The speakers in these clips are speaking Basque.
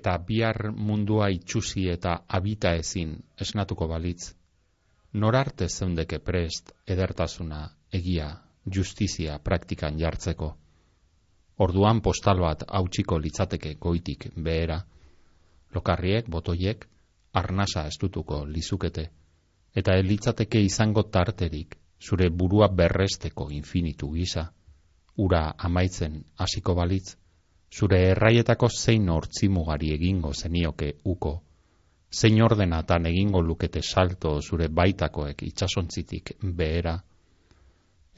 eta bihar mundua itxusi eta abita ezin esnatuko balitz, norarte zeundeke prest edertasuna, egia, justizia praktikan jartzeko. Orduan postal bat hautsiko litzateke goitik behera, lokarriek, botoiek, arnasa estutuko lizukete, eta elitzateke izango tarterik zure burua berresteko infinitu gisa, ura amaitzen hasiko balitz, zure erraietako zein hortzimugari egingo zenioke uko, zein ordenatan egingo lukete salto zure baitakoek itxasontzitik behera,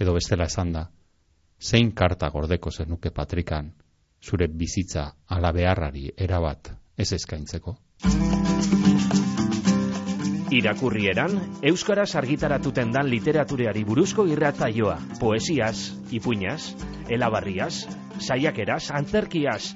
edo bestela esan da, zein karta gordeko zenuke patrikan, zure bizitza ala beharrari erabat ez eskaintzeko. Irakurrieran, Euskaraz argitaratuten dan literatureari buruzko irratzaioa, poesiaz, ipuñaz, elabarriaz, saiakeraz, antzerkiaz,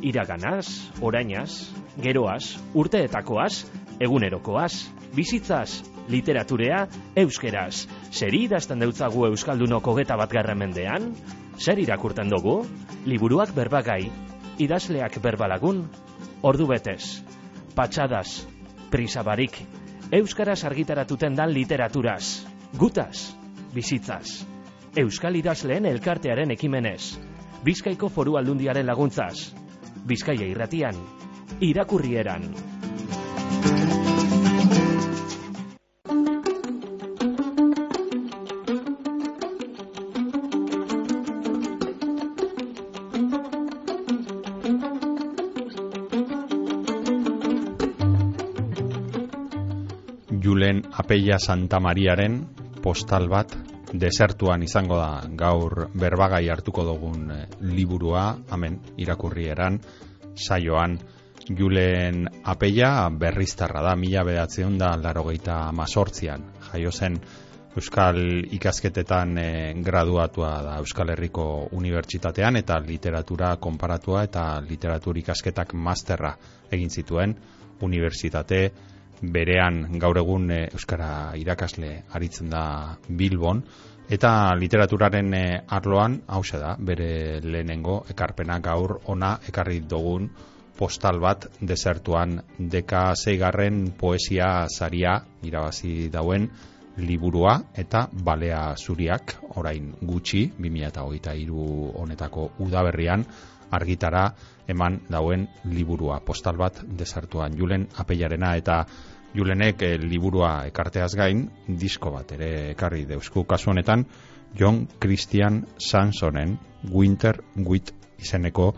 iraganaz, orainaz, geroaz, urteetakoaz, egunerokoaz, bizitzaz, literaturea, euskeraz. Zer idazten deutzagu Euskaldunoko geta bat mendean? Zer irakurten dugu? Liburuak berbagai, idazleak berbalagun, ordu betez, patxadas, prisabarik, Euskaraz argitaratuten dan literaturaz, gutaz, bizitzaz. Euskal idazleen elkartearen ekimenez, Bizkaiko foru aldundiaren laguntzaz. Bizkaia irratian, irakurrieran. Julen Apeia Santa Mariaren postal bat desertuan izango da. Gaur berbagai hartuko dugun eh, liburua, hemen irakurri eran, saioan. Julen Apeia berriztarra da, mila bedatzeun da larogeita mazortzian, jaio zen Euskal ikasketetan eh, graduatua da Euskal Herriko Unibertsitatean eta literatura konparatua eta literatur ikasketak masterra egin zituen. Unibertsitate berean gaur egun e, euskara irakasle aritzen da Bilbon. Eta literaturaren e, arloan hause da bere lehenengo ekarpena gaur ona ekarri dugun postal bat desertuan. Deka zeigarren poesia saria irabazi dauen liburua eta balea zuriak orain gutxi 2023 honetako udaberrian argitara eman dauen liburua. Postal bat desartuan julen apeiarena eta Julenek e, liburua ekarteaz gain, disko bat ere ekarri deusku kasu honetan, John Christian Sansonen Winter Wit izeneko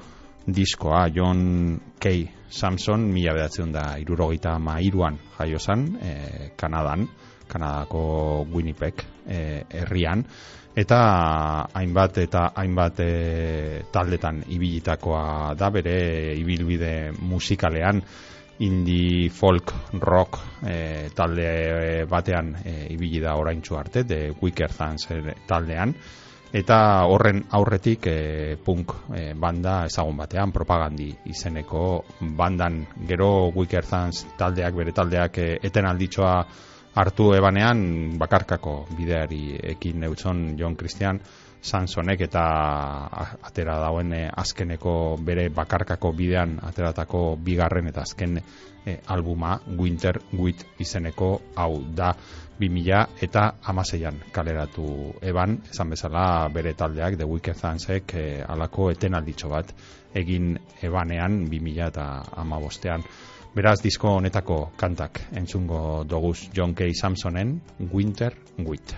diskoa, John K. Samson, mila bedatzen da irurogeita mairuan jaio zan, e, Kanadan, Kanadako Winnipeg e, herrian, eta hainbat eta hainbat e, taldetan ibilitakoa da bere ibilbide musikalean, indie folk rock e, talde batean e, ibili da oraintzu arte de Wicker Fans taldean. Eta horren aurretik e, punk e, banda ezagun batean propagandi izeneko bandan. Gero Wicker Fans taldeak bere taldeak e, eten alditzoa hartu ebanean bakarkako bideari ekin neutzon John Christian Sansonek eta atera dauen eh, azkeneko bere bakarkako bidean ateratako bigarren eta azken e, albuma Winter With izeneko hau da 2000 eta amaseian kaleratu eban, esan bezala bere taldeak The Wicked Thansek e, eh, alako etenalditxo bat egin ebanean 2000 eta amabostean. Beraz, disko honetako kantak entzungo doguz John K. Samsonen Winter With.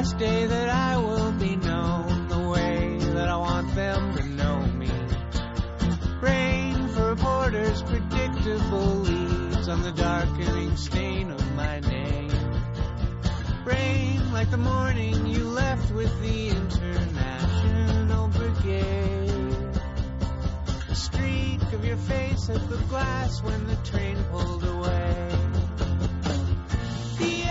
Last day that I will be known the way that I want them to know me. Rain for reporters, predictable leads on the darkening stain of my name. Rain like the morning you left with the International Brigade. A streak of your face at the glass when the train pulled away. The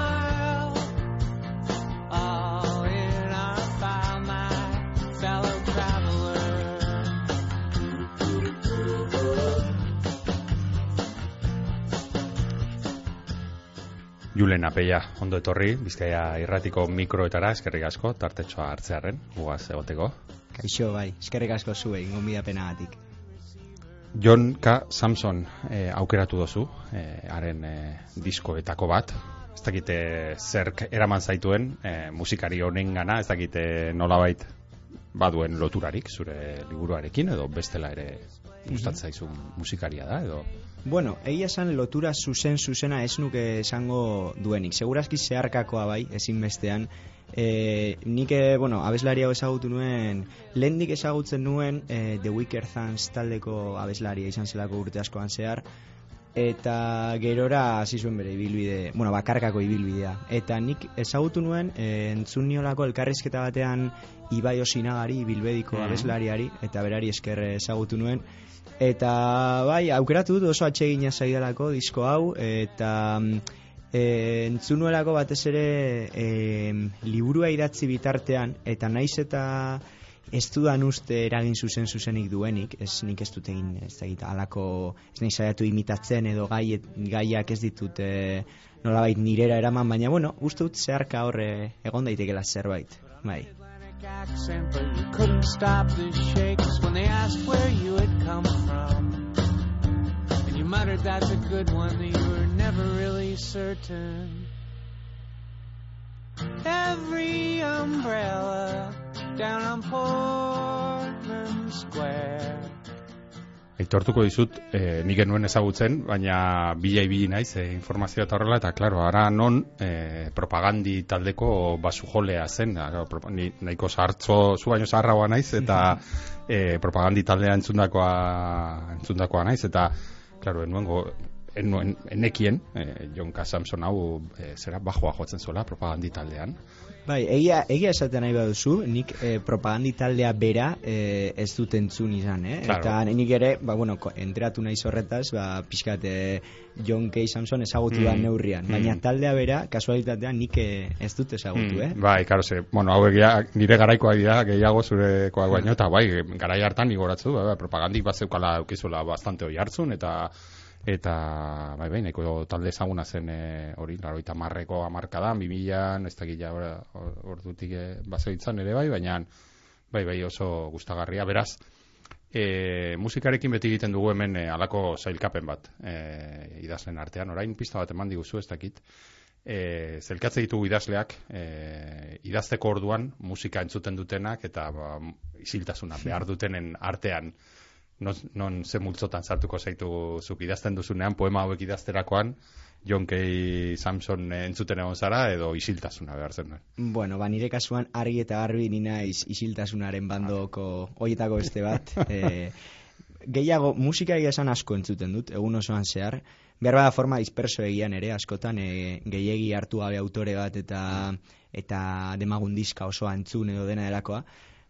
Julen Apeia, ondo etorri, bizkaia irratiko mikroetara, eskerrik asko, tartetxoa hartzearen, guaz egoteko. Kaixo, bai, eskerrik asko zuei, gonbidapena gatik. John K. Samson eh, aukeratu dozu, eh, haren eh, diskoetako bat, ez dakite zerk eraman zaituen eh, musikari honen gana, ez dakite nolabait baduen loturarik zure liburuarekin, edo bestela ere gustatzen zaizun musikaria da edo Bueno, egia esan lotura zuzen zuzena ez nuke esango duenik. Segurazki zeharkakoa bai, ezin bestean. E, nik, e, bueno, abeslari hau ezagutu nuen, lehendik ezagutzen nuen e, The Wicker Thans taldeko abeslaria izan zelako urte askoan zehar, eta gerora hasi zuen bere ibilbide, bueno, bakarkako ibilbidea. Eta nik ezagutu nuen, e, entzun niolako elkarrizketa batean Ibai Osinagari, bilbediko mm abeslariari, eta berari esker ezagutu nuen, Eta bai, aukeratu dut oso atsegina zaidalako disko hau eta e, entzunuelako batez ere e, liburua idatzi bitartean eta naiz eta ez dudan uste eragin zuzen zuzenik duenik, ez nik ez dut egin ez da alako, ez nahi zaiatu imitatzen edo gai, gaiak ez ditut e, nolabait nirera eraman, baina bueno, uste dut zeharka horre egon daitekela zerbait, bai accent, but you couldn't stop the shakes when they asked where you had come from. And you muttered that's a good one, that you were never really certain. Every umbrella down on Portland Square Aitortuko dizut, e, nik genuen ezagutzen, baina bila ibili naiz e, informazioa eta horrela, eta klaro, ara non e, propagandi taldeko basu jolea zen, da, ni, nahiko zahartzo, zu baino zaharragoa naiz, eta e, propagandi taldea entzundakoa, entzundakoa naiz, eta, klaro, enuen enuen, enekien, e, John K. Samson hau, e, zera, bajoa jotzen zuela propagandi taldean, Bai, egia, egia esaten nahi baduzu, nik eh, propagandi taldea bera eh, ez dut entzun izan, eh? Claro. Eta nik ere, ba, bueno, enteratu nahi zorretaz, ba, pixkat eh, John K. Samson ezagutu mm. neurrian. Baina mm. taldea bera, kasualitatea, nik eh, ez dut ezagutu, mm. eh? Bai, karo, ze, bueno, hau egia, nire garaikoa dira, gehiago zurekoa baino, eta bai, garai hartan nigoratzu, ba, propagandik bat zeukala eukizula bastante hoi hartzun, eta eta bai bai neko talde ezaguna zen e, hori 90 hamarkadan 2000an ez dakit ja ordutik e, basoitzan ere bai baina bai bai oso gustagarria. Beraz e, musikarekin beti egiten dugu hemen e, alako zailkapen bat e, idazlen artean. Orain pista bat eman diguzu ez dakit. E, zelkatze ditugu idazleak e, idazteko orduan musika entzuten dutenak eta ba, isiltasuna behar dutenen artean non, non ze multzotan sartuko zaitu zuk idazten duzunean, poema hauek idazterakoan, John K. Samson entzuten egon zara, edo isiltasuna behar zen. Bueno, ba, nire kasuan argi eta garbi nina isiltasunaren bandoko hoietako beste bat. e, gehiago, musika esan asko entzuten dut, egun osoan zehar. Behar bada forma disperso egian ere, askotan, e, gehiegi hartu gabe autore bat eta eta demagun diska osoa entzun edo dena delakoa.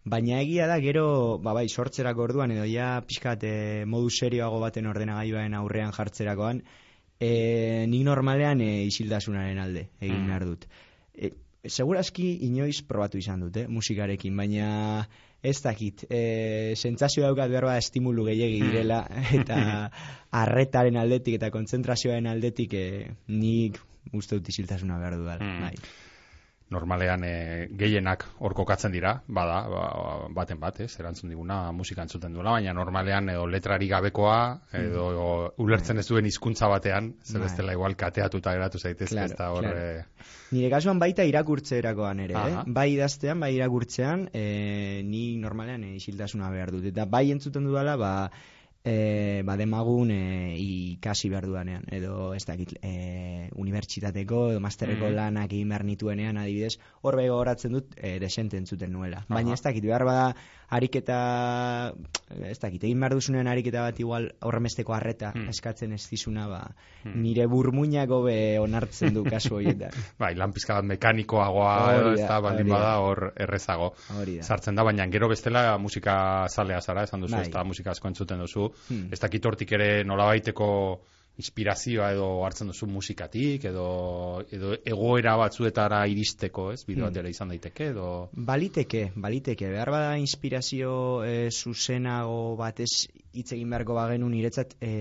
Baina egia da, gero, ba, bai, sortzerako orduan, edo ja, pixkat, e, modu serioago baten ordenagailuaren aurrean jartzerakoan, e, nik normalean e, isildasunaren alde, egin mm. behar dut. E, segurazki, inoiz probatu izan dut, eh, musikarekin, baina ez dakit, e, sentzazio daukat behar bat estimulu gehiagi mm. direla, eta arretaren aldetik eta kontzentrazioaren aldetik, e, nik uste dut isiltasuna behar dut, mm. bai normalean e, gehienak hor kokatzen dira, bada, ba, baten bat, ez, erantzun diguna musika entzuten duela, baina normalean edo letrari gabekoa, edo mm. ulertzen ez duen hizkuntza batean, zer ez bai. dela igual kateatuta geratu zaitez, claro, ez da hor... Claro. E... Nire kasuan baita irakurtzerakoan ere, eh? bai idaztean, bai irakurtzean, e, ni normalean isiltasuna behar dut, eta bai entzuten dudala, ba, e, ba, demagun e, ikasi behar dudanean, edo ez dakit, e, unibertsitateko edo masterreko mm. lanak egin behar nituenean, adibidez, hor bego horatzen dut, e, desente entzuten nuela. Baina ez dakit, behar bada, ariketa, ez dakit, egin behar duzunean ariketa bat igual horremesteko harreta hmm. eskatzen ez dizuna, ba, hmm. nire burmuinako be onartzen du kasu horietan. bai, lan pizka bat mekanikoagoa, edo ez da, baldin bada hor errezago. Sartzen da, baina gero bestela musika zalea zara, esan duzu, bai. ez da musika asko entzuten duzu. Hmm. Ez dakit hortik ere nolabaiteko inspirazioa edo hartzen duzu musikatik edo edo egoera batzuetara iristeko, ez? Bideo hmm. izan daiteke edo baliteke, baliteke. Behar bada inspirazio e, zuzenago batez hitz egin beharko bagenu niretzat e,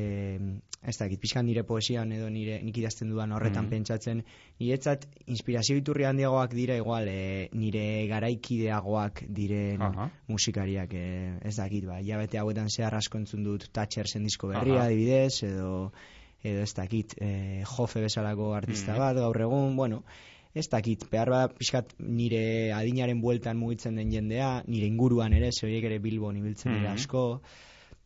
ez dakit, pixkan nire poesian edo nire nik idazten dudan horretan Mhm. pentsatzen, niretzat inspirazio iturri handiagoak dira igual e, nire garaikideagoak diren Aha. musikariak, e, ez dakit, ba, jabete hauetan zehar asko entzun dut Thatchersen disko berria Aha. adibidez, edo edo ez dakit, e, jofe bezalako artista Mhm. bat, gaur egun, bueno, ez dakit, behar bat pixkat nire adinaren bueltan mugitzen den jendea, nire inguruan ere, ze horiek ere Bilbon ibiltzen dira Mhm. asko,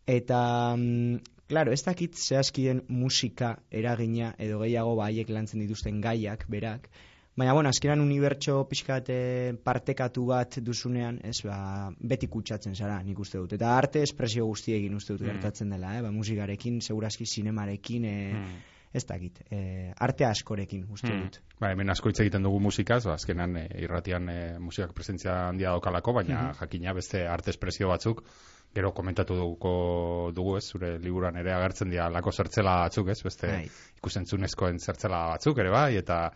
eta, mm, claro, ez dakit zehazkien musika eragina edo gehiago ba haiek lantzen dituzten gaiak, berak, Baina, bueno, azkenan unibertso pixkat eh, partekatu bat duzunean, ez, ba, beti kutsatzen zara, nik uste dut. Eta arte espresio guztiekin uste dut Mm. gertatzen dela, eh? ba, musikarekin, segurazki sinemarekin, eh, Mm. Ez dakit, eh, arte askorekin uste Hmm. dut. Ba, hemen asko hitz egiten dugu musikaz, ba, azkenan e, irratian e, musikak presentzia handia daukalako, baina Mhm. jakina beste arte espresio batzuk, gero komentatu dugu, dugu ez, zure liburan ere agertzen dira lako zertzela batzuk, ez, beste Bai. ikusentzunezkoen zertzela batzuk ere bai, eta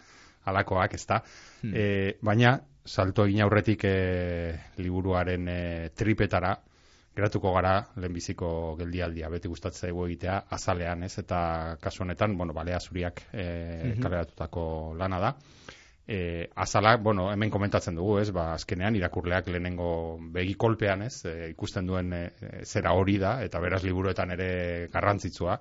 alakoak, ez da. Hmm. E, baina, salto egin aurretik e, liburuaren e, tripetara, geratuko gara lehenbiziko geldialdia, beti gustatzen zaigu egitea, azalean, ez, eta kasu honetan, bueno, balea zuriak e, Mhm. kaleratutako lana da. E, azala, bueno, hemen komentatzen dugu, ez, ba, azkenean irakurleak lehenengo begi kolpean, ez, e, ikusten duen e, zera hori da, eta beraz liburuetan ere garrantzitsua.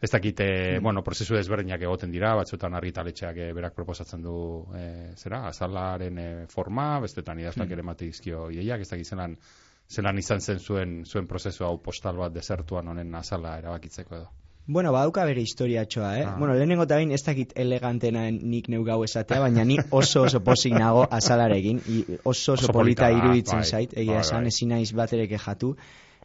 Ez dakit, e, bueno, prozesu desberdinak egoten dira, batzuetan argitaletxeak e, berak proposatzen du, e, zera, azalaren e, forma, bestetan idazlak ere mate ideiak, ez dakit zelan, izan zen zuen, zuen prozesu hau postal bat desertuan honen azala erabakitzeko edo. Bueno, badauka bere historiatxoa, eh? Ah. Bueno, lehenengo eta bain ez dakit elegantena nik neu gau esatea, baina ni oso oso posik nago azalarekin, i, oso oso, Oso polita polita iruditzen bai, zait, egia bai, esan, bai. ezin naiz bat ere kejatu.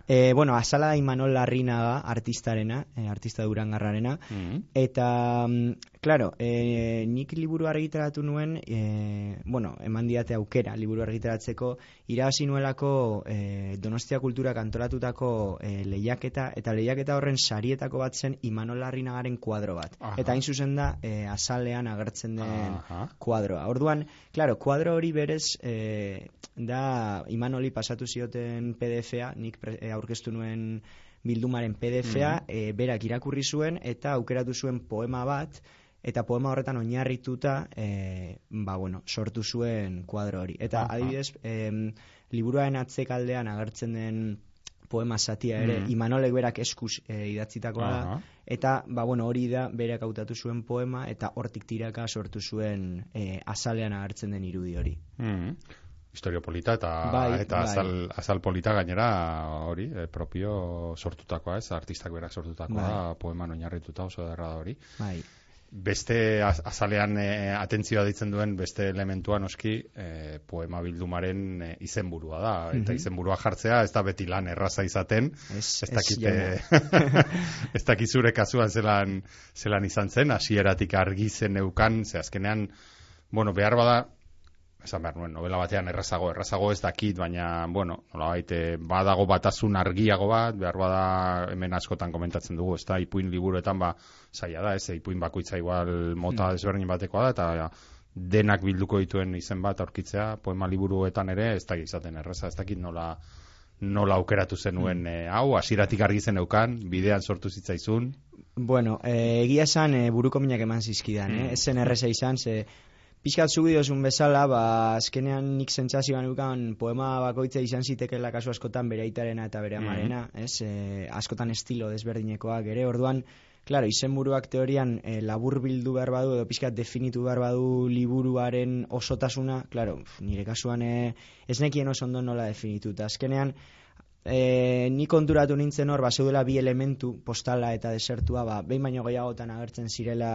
E, bueno, azala da Imanol Larrinaga, artistarena, e, artista durangarrarena, Mm Eta, mm, claro, e, nik liburu argitaratu nuen, e, bueno, eman diate aukera liburu argitaratzeko, irabazi nuelako e, Donostia Kulturak antolatutako e, lehiaketa, eta lehiaketa horren sarietako bat zen Imanol Larrinagaren kuadro bat. Aha. Eta hain zuzen da, e, azalean agertzen den Aha. kuadroa. Orduan, claro, kuadro hori berez e, da Imanoli pasatu zioten PDF-a, nik pre, e, aurkeztu nuen bildumaren PDF-a, e, berak irakurri zuen eta aukeratu zuen poema bat, eta poema horretan oinarrituta e, ba, bueno, sortu zuen kuadro hori. Eta Aha. adibidez, em, liburuaren atzekaldean agertzen den poema zatia ere, Mhm. Imanolek berak eskuz e, idatzitakoa da, eta ba, bueno, hori da berak hautatu zuen poema eta hortik tiraka sortu zuen e, azalean agertzen den irudi hori. Mm Historio polita eta Bai, eta bai. azal, azal polita gainera hori, e, propio sortutakoa, ez, artistak berak sortutakoa, Bai. poeman oinarrituta oso derra da hori. Bai. Beste az- azalean e, atentzioa ditzen duen beste elementua noski e, poema bildumaren e, izenburua da eta Mhm. izenburua jartzea ez da beti lan erraza izaten Ez, ez ez, dakit jauna. eh, ez dakit zure kasuan zelan zelan izan zen hasieratik argi zen neukan ze azkenean bueno behar bada esan behar nuen, novela batean errazago, errazago ez dakit, baina, bueno, nolabait, eh, badago batasun argiago bat, behar bada hemen askotan komentatzen dugu, ez da, ipuin liburuetan, ba, zaila da, ez, ipuin bakoitza igual mota Hmm. desberdin batekoa da, eta denak bilduko dituen izen bat aurkitzea, poema liburuetan ere, ez da izaten erraza, ez dakit nola, nola aukeratu zenuen eh, hau, hasieratik argi zen eukan, bidean sortu zitzaizun, Bueno, e, egia esan e, buruko minak eman zizkidan, eh? Mm. Ez zen erreza izan, ze pixkat zu diozun bezala, ba, azkenean nik sentsazioan eukan poema bakoitza izan zitekela kasu askotan bere aitarena eta bere amarena, ez? E, askotan estilo desberdinekoak ere, orduan, Claro, izenburuak teorian e, labur bildu behar badu edo pixkat definitu behar badu liburuaren osotasuna, claro, nire kasuan e, ez nekien oso ondo nola definitu. Eta azkenean, e, ni konturatu nintzen hor, ba, zeudela bi elementu, postala eta desertua, ba, behin baino gehiagotan agertzen zirela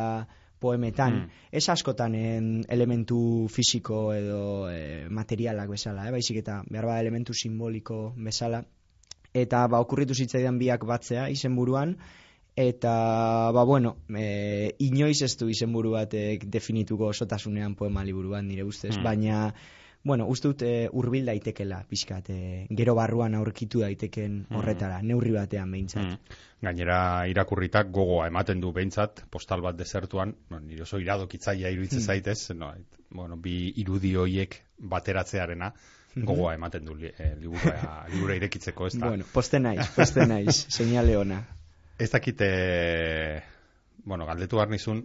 poemetan, Mm. ez askotan en, elementu fisiko edo e, materialak bezala, eh? baizik eta behar bada elementu simboliko bezala, eta ba, okurritu zitzaidan biak batzea izenburuan, eta ba bueno, e, inoiz ez du izenburu batek definituko osotasunean poema liburuan nire ustez, Hmm. baina bueno, uste dut e, hurbil daitekela pixkat, e, gero barruan aurkitu daiteken Hmm. horretara, neurri batean behintzat. Mm. Gainera irakurritak gogoa ematen du behintzat, postal bat desertuan, no, nire oso iradokitzaia iruditzen Mm. zaitez, no, bueno, bi irudi hoiek bateratzearena gogoa ematen du li, eh, liburua, liburua irekitzeko, ez da? Bueno, poste naiz, poste naiz, seinale ona. Ez dakite galdetu behar nizun,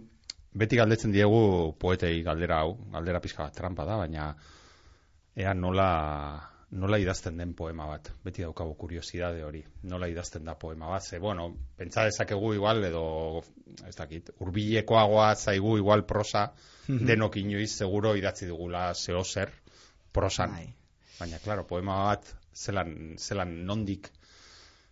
beti galdetzen diegu poetei galdera hau, galdera pizka bat trampa da, baina ea nola, nola idazten den poema bat. Beti daukagu kuriosidade hori. Nola idazten da poema bat. Ze, bueno, pentsa dezakegu igual, edo, ez dakit, urbilekoagoa zaigu igual prosa, Mhm. denok inoiz seguro idatzi dugula zeo zer prosan. Bai. Baina, claro, poema bat zelan, zelan nondik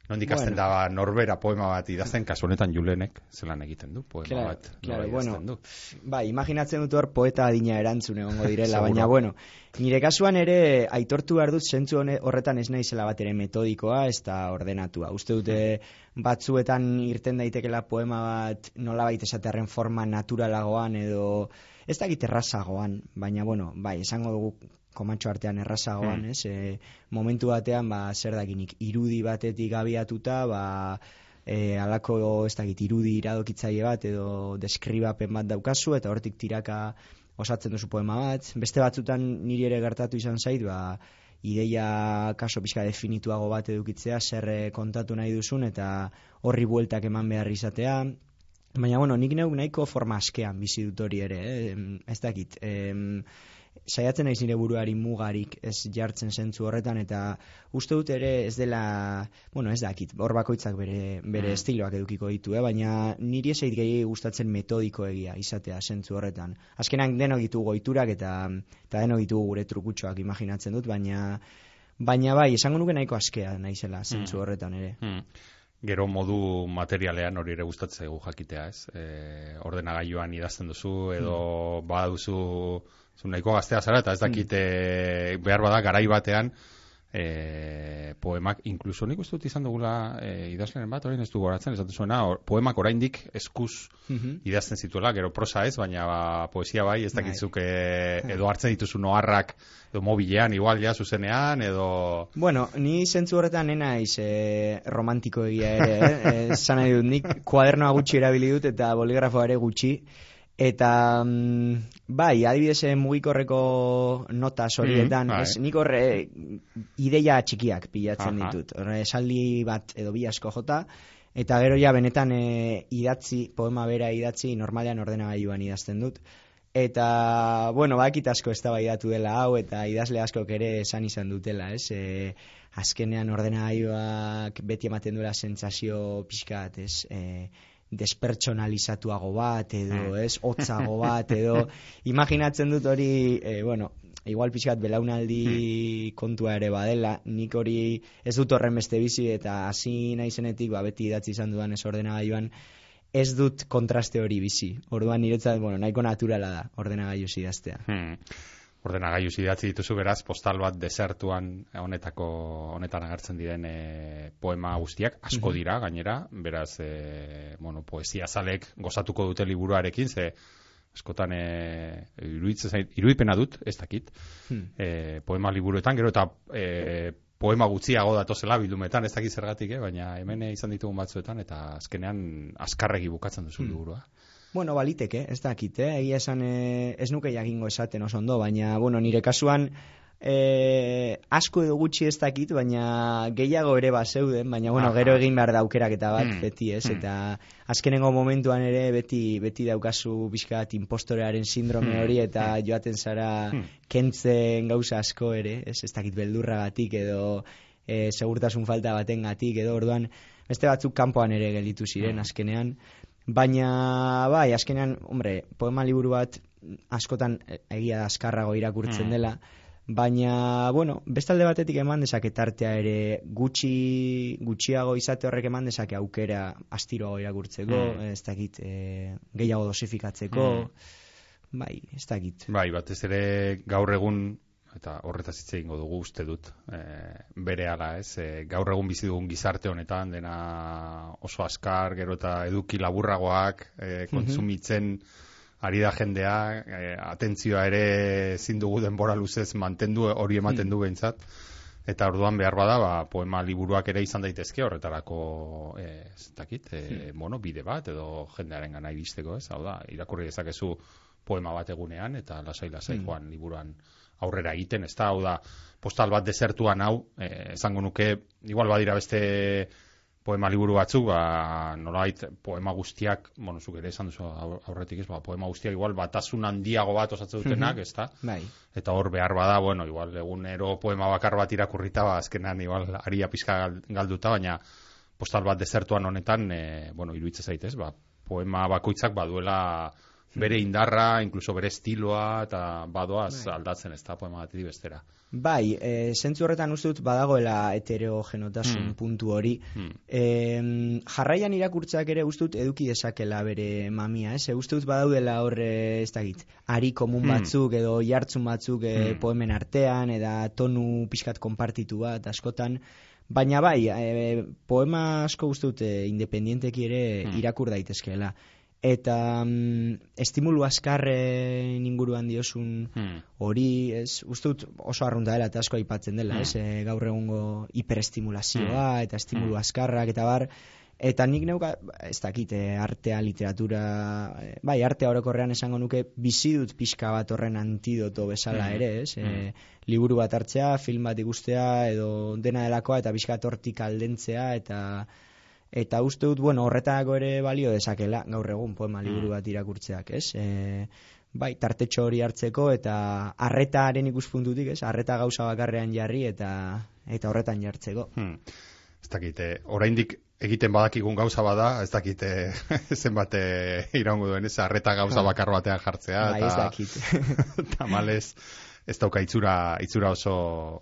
nondik Bueno. da ba, norbera poema bat idazten, kasu honetan julenek zelan egiten du, poema Claro, bat claro, bueno, du. Bai, imaginatzen dut hor poeta adina erantzun egongo direla, baina bueno, nire kasuan ere aitortu behar dut zentzu horretan ez naizela bat ere metodikoa ez da ordenatua. Uste dute batzuetan irten daitekela poema bat nolabait esatearen forma naturalagoan edo ez dakit errazagoan, baina bueno, bai, esango dugu komatxo artean errazagoan, Hmm. ez? E, momentu batean, ba, zer dakinik, irudi batetik abiatuta, ba, e, alako ez dakit irudi iradokitzaile bat edo deskribapen bat daukazu eta hortik tiraka osatzen duzu poema bat. Beste batzutan niri ere gertatu izan zait, ba, ideia kaso pixka definituago bat edukitzea, zer eh, kontatu nahi duzun eta horri bueltak eman behar izatea. Baina, bueno, nik neuk nahiko forma askean bizi dut hori ere, eh? Ez dakit. Em, saiatzen naiz nire buruari mugarik ez jartzen zentzu horretan eta uste dut ere ez dela, bueno, ez dakit, hor bakoitzak bere, bere Mm. estiloak edukiko ditu, eh? baina niri ez gehi gustatzen metodiko egia izatea zentzu horretan. Azkenan denok ditugu goiturak eta, eta denok ditugu gure trukutxoak imaginatzen dut, baina baina bai, esango nuke nahiko askea naizela zentzu Mm. horretan ere. Hmm. Gero modu materialean hori ere gustatzen zaigu jakitea, ez? E, ordenagailuan idazten duzu edo baduzu zu nahiko gaztea zara eta ez dakit e, behar bada garai batean e, poemak, inkluso nik uste dut izan dugula e, idazleren bat, orain ez du goratzen, esaten zuena, or, poemak oraindik eskuz Mhm. idazten zituela, gero prosa ez, baina ba, poesia bai, ez Bai. dakitzuk e, edo hartzen dituzu noharrak edo mobilean, igual ja, zuzenean, edo... Bueno, ni zentzu horretan nena e, romantiko egia ere, eh? Esan nahi dut, nik kuadernoa gutxi erabili dut eta boligrafoa ere gutxi. Eta, mm, bai, adibidez eh, mugikorreko notas horietan, Mm, bai. ez, nik horre ideia txikiak pilatzen Aha. ditut. Horre, esaldi bat edo bi asko jota, eta gero ja benetan e, idatzi, poema bera idatzi, normalean ordenagailuan idazten dut. Eta, bueno, bakit asko eztabaidatu dela hau, eta idazle askok ere esan izan dutela, ez? E, azkenean ordenagailuak beti ematen duela sentsazio pixkat, ez? E, despertsonalizatuago bat, edo, ez? Hotzago bat, edo, imaginatzen dut hori, e, bueno, igual pixkat belaunaldi kontua ere badela, nik hori ez dut horren beste bizi, eta hasi naizenetik, ba, beti idatzi izan dudan ez ordenagailuan, ez dut kontraste hori bizi. Orduan niretzat, bueno, nahiko naturala da ordenagailu idaztea. Hmm. Ordenagailu idatzi dituzu beraz, postal bat desertuan honetako honetan agertzen diren e, poema guztiak, asko dira gainera, beraz, e, bueno, poesia zalek gozatuko dute liburuarekin, ze askotan e, iruditzen zait, irudipena dut, ez dakit, Hmm. e, poema liburuetan, gero eta e, poema gutxiago datozela bildumetan, ez dakit zergatik, eh? baina hemen izan ditugun batzuetan, eta azkenean azkarregi bukatzen duzu Hmm. liburua. Bueno, baliteke, ez dakit, eh? egia esan eh, ez nuke jakingo esaten oso ondo, baina, bueno, nire kasuan eh, asko edo gutxi ez dakit, baina gehiago ere bazeuden, baina, bueno, Aha. gero egin behar da aukeraketa bat, Hmm. beti, ez? Hmm. Eta azkenengo momentuan ere beti beti daukazu pixkat impostorearen sindrome Hmm. hori eta joaten zara Hmm. kentzen gauza asko ere, ez, ez dakit beldurragatik edo e, segurtasun falta batengatik edo orduan beste batzuk kanpoan ere gelditu ziren Hmm. azkenean baina bai azkenean hombre poema liburu bat askotan egia da azkarrago irakurtzen Hmm. dela baina bueno bestalde batetik eman dezake tartea ere gutxi gutxiago izate horrek eman dezake aukera astiroago irakurtzeko Hmm. ez dakit e, gehiago dosifikatzeko bai ez dakit Bai, batez ere gaur egun eta horretaz hitz egingo dugu uste dut e, bere ala ez? E, gaur egun bizi dugun gizarte honetan dena oso askar gero eta eduki laburragoak e, kontsumitzen ari da jendea e, atentzioa ere ezin dugu denbora luzez mantendu hori ematen du behintzat. Eta orduan behar bada ba, poema liburuak ere izan daitezke horretarako e, ez dakit e, bueno, bide bat edo jendearen gana iristeko ez? Hau da irakurri dezakezu poema bat egunean eta lasai lasai Hmm. joan liburuan aurrera egiten, ez da, hau da, postal bat desertuan hau, eh, esango nuke, igual badira beste poema liburu batzuk, ba, nolait, poema guztiak, bueno, zuk ere esan duzu aur- aurretik ez, ba, poema guztiak igual batasun handiago bat osatzen dutenak, ez da? Bai. Eta hor behar bada, bueno, igual egunero poema bakar bat irakurrita, ba, azkenan igual aria pizka gal- galduta, baina postal bat desertuan honetan, e, bueno, iruitze zaitez, ba, poema bakoitzak baduela bere indarra, incluso bere estiloa, eta badoaz Bai. aldatzen ez da poema bat bestera. Bai, e, zentzu horretan uste dut badagoela heterogenotasun Hmm. puntu hori. Hmm. E, jarraian irakurtzeak ere uste dut eduki dezakela bere mamia, ez? E, uste dut badaudela horre, ez dakit, ari komun Hmm. batzuk edo jartzun batzuk e, Hmm. poemen artean, eta tonu pixkat konpartitu bat askotan, Baina bai, e, poema asko uste dut e, independienteki ere Hmm. irakur daitezkeela. Eta mm, estimulu askarren inguruan diozun Hmm. hori, ez, uste dut oso arrunta dela eta asko aipatzen dela, Mm. ez, e, gaur egungo hiperestimulazioa eta estimulu Mm. askarrak eta bar, eta nik neuka, ez dakit, e, artea, literatura, e, bai, artea orokorrean esango nuke bizi dut pixka bat horren antidoto bezala Mm. ere, ez, e, Mm. liburu bat hartzea, film bat ikustea, edo dena delakoa, eta pixka hortik aldentzea, eta eta uste dut, bueno, horretako ere balio dezakela, gaur egun poema liburu Mm. bat irakurtzeak, ez? E, bai, tartetxo hori hartzeko eta arretaren ikuspuntutik, ez? Arreta gauza bakarrean jarri eta eta horretan jartzeko. Hmm. Ez dakite, oraindik egiten badakigun gauza bada, ez dakite zenbat eh, iraungo duen ez, arreta gauza Ah. bakar batean jartzea, bai, ez dakit. tamalez ez dauka itzura, itzura oso,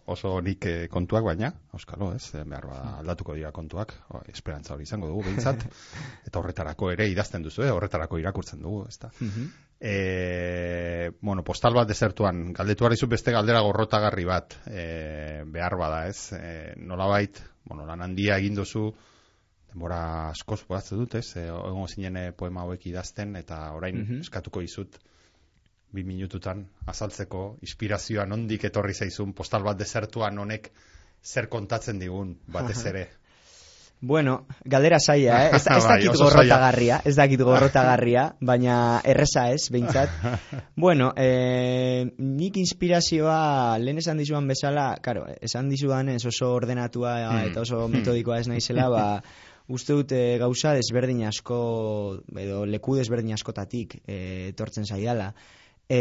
oso nik eh, kontuak, baina, auskalo, ez, eh, behar bada aldatuko dira kontuak, o, esperantza hori izango dugu, behintzat, eta horretarako ere idazten duzu, eh, horretarako irakurtzen dugu, ez da. Mhm. E, bueno, postal bat desertuan, galdetu arizu beste galdera gorrotagarri bat, e, behar bada, ez? E, nolabait, bueno, lan handia egin duzu, denbora askoz bodatze dut, ez? E, egongo zinen eh, poema hauek idazten, eta orain Mhm. eskatuko dizut, bi minututan azaltzeko, inspirazioa nondik etorri zaizun, postal bat desertuan honek zer kontatzen digun, batez ere. Bueno, galdera zaila, eh? Ez, ez Bai, dakit oso gorrotagarria, ez dakit gorrotagarria, baina erreza ez, behintzat. Bueno, eh, nik inspirazioa lehen esan dizuan bezala, karo, esan dizuan ez oso ordenatua Hmm. eta oso metodikoa ez naizela, ba, uste dut eh, gauza desberdin asko, edo leku desberdin askotatik eh, etortzen zaidala. E,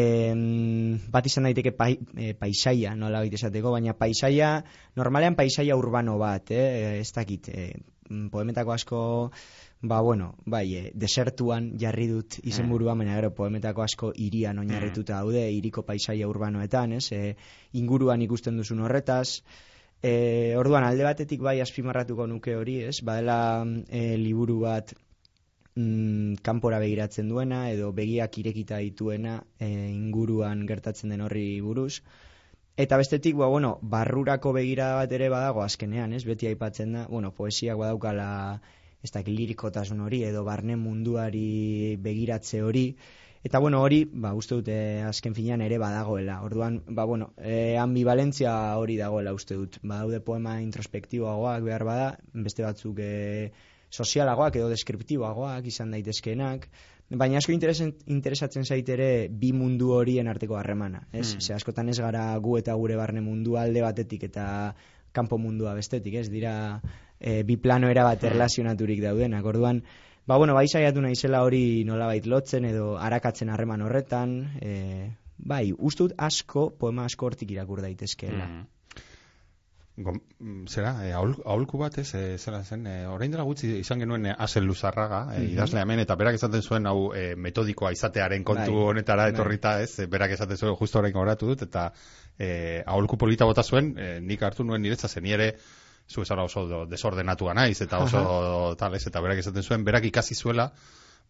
bat izan daiteke pai, e, paisaia, nola baita esateko, baina paisaia, normalean paisaia urbano bat, eh? ez dakit, e, poemetako asko, ba bueno, bai, e, desertuan jarri dut izenburua, baina gero poemetako asko irian oinarrituta daude, iriko paisaia urbanoetan, ez, e, inguruan ikusten duzun horretaz, E, orduan alde batetik bai azpimarratuko nuke hori, ez? Badela e, liburu bat mm, kanpora begiratzen duena edo begiak irekita dituena e, inguruan gertatzen den horri buruz. Eta bestetik, ba, bueno, barrurako begirada bat ere badago azkenean, ez? Beti aipatzen da, bueno, poesiak badaukala ez dakit lirikotasun hori edo barne munduari begiratze hori. Eta bueno, hori, ba, uste dut eh, azken finean ere badagoela. Orduan, ba, bueno, eh, ambivalentzia hori dagoela uste dut. Badaude poema introspektiboagoak behar bada, beste batzuk eh, sozialagoak edo deskriptiboagoak izan daitezkeenak. Baina asko interesatzen zait ere bi mundu horien arteko harremana. Ez? Mm. Ze askotan ez gara gu eta gure barne mundu alde batetik eta kanpo mundua bestetik, ez? Dira e, bi plano erabat erlazionaturik daudenak. Orduan, ba bueno, bai saiatu naizela hori nolabait lotzen edo arakatzen harreman horretan, e, bai, ustut asko, poema asko hortik irakur daitezkeela. Mm. Gom, mm, zera, e, ahul, ahulku bat ez, e, zera zen, e, orain dela gutxi izan genuen e, Asel Luzarraga, e, Mhm. idazle hemen, eta berak esaten zuen hau e, metodikoa izatearen kontu Bai, honetara bai. etorrita ez, e, berak esaten zuen justo orain goratu dut, eta e, ahulku polita bota zuen, e, nik hartu nuen niretza zen, ere zu esara oso desordenatua naiz, eta oso tal ez, eta berak esaten zuen, berak ikasi zuela,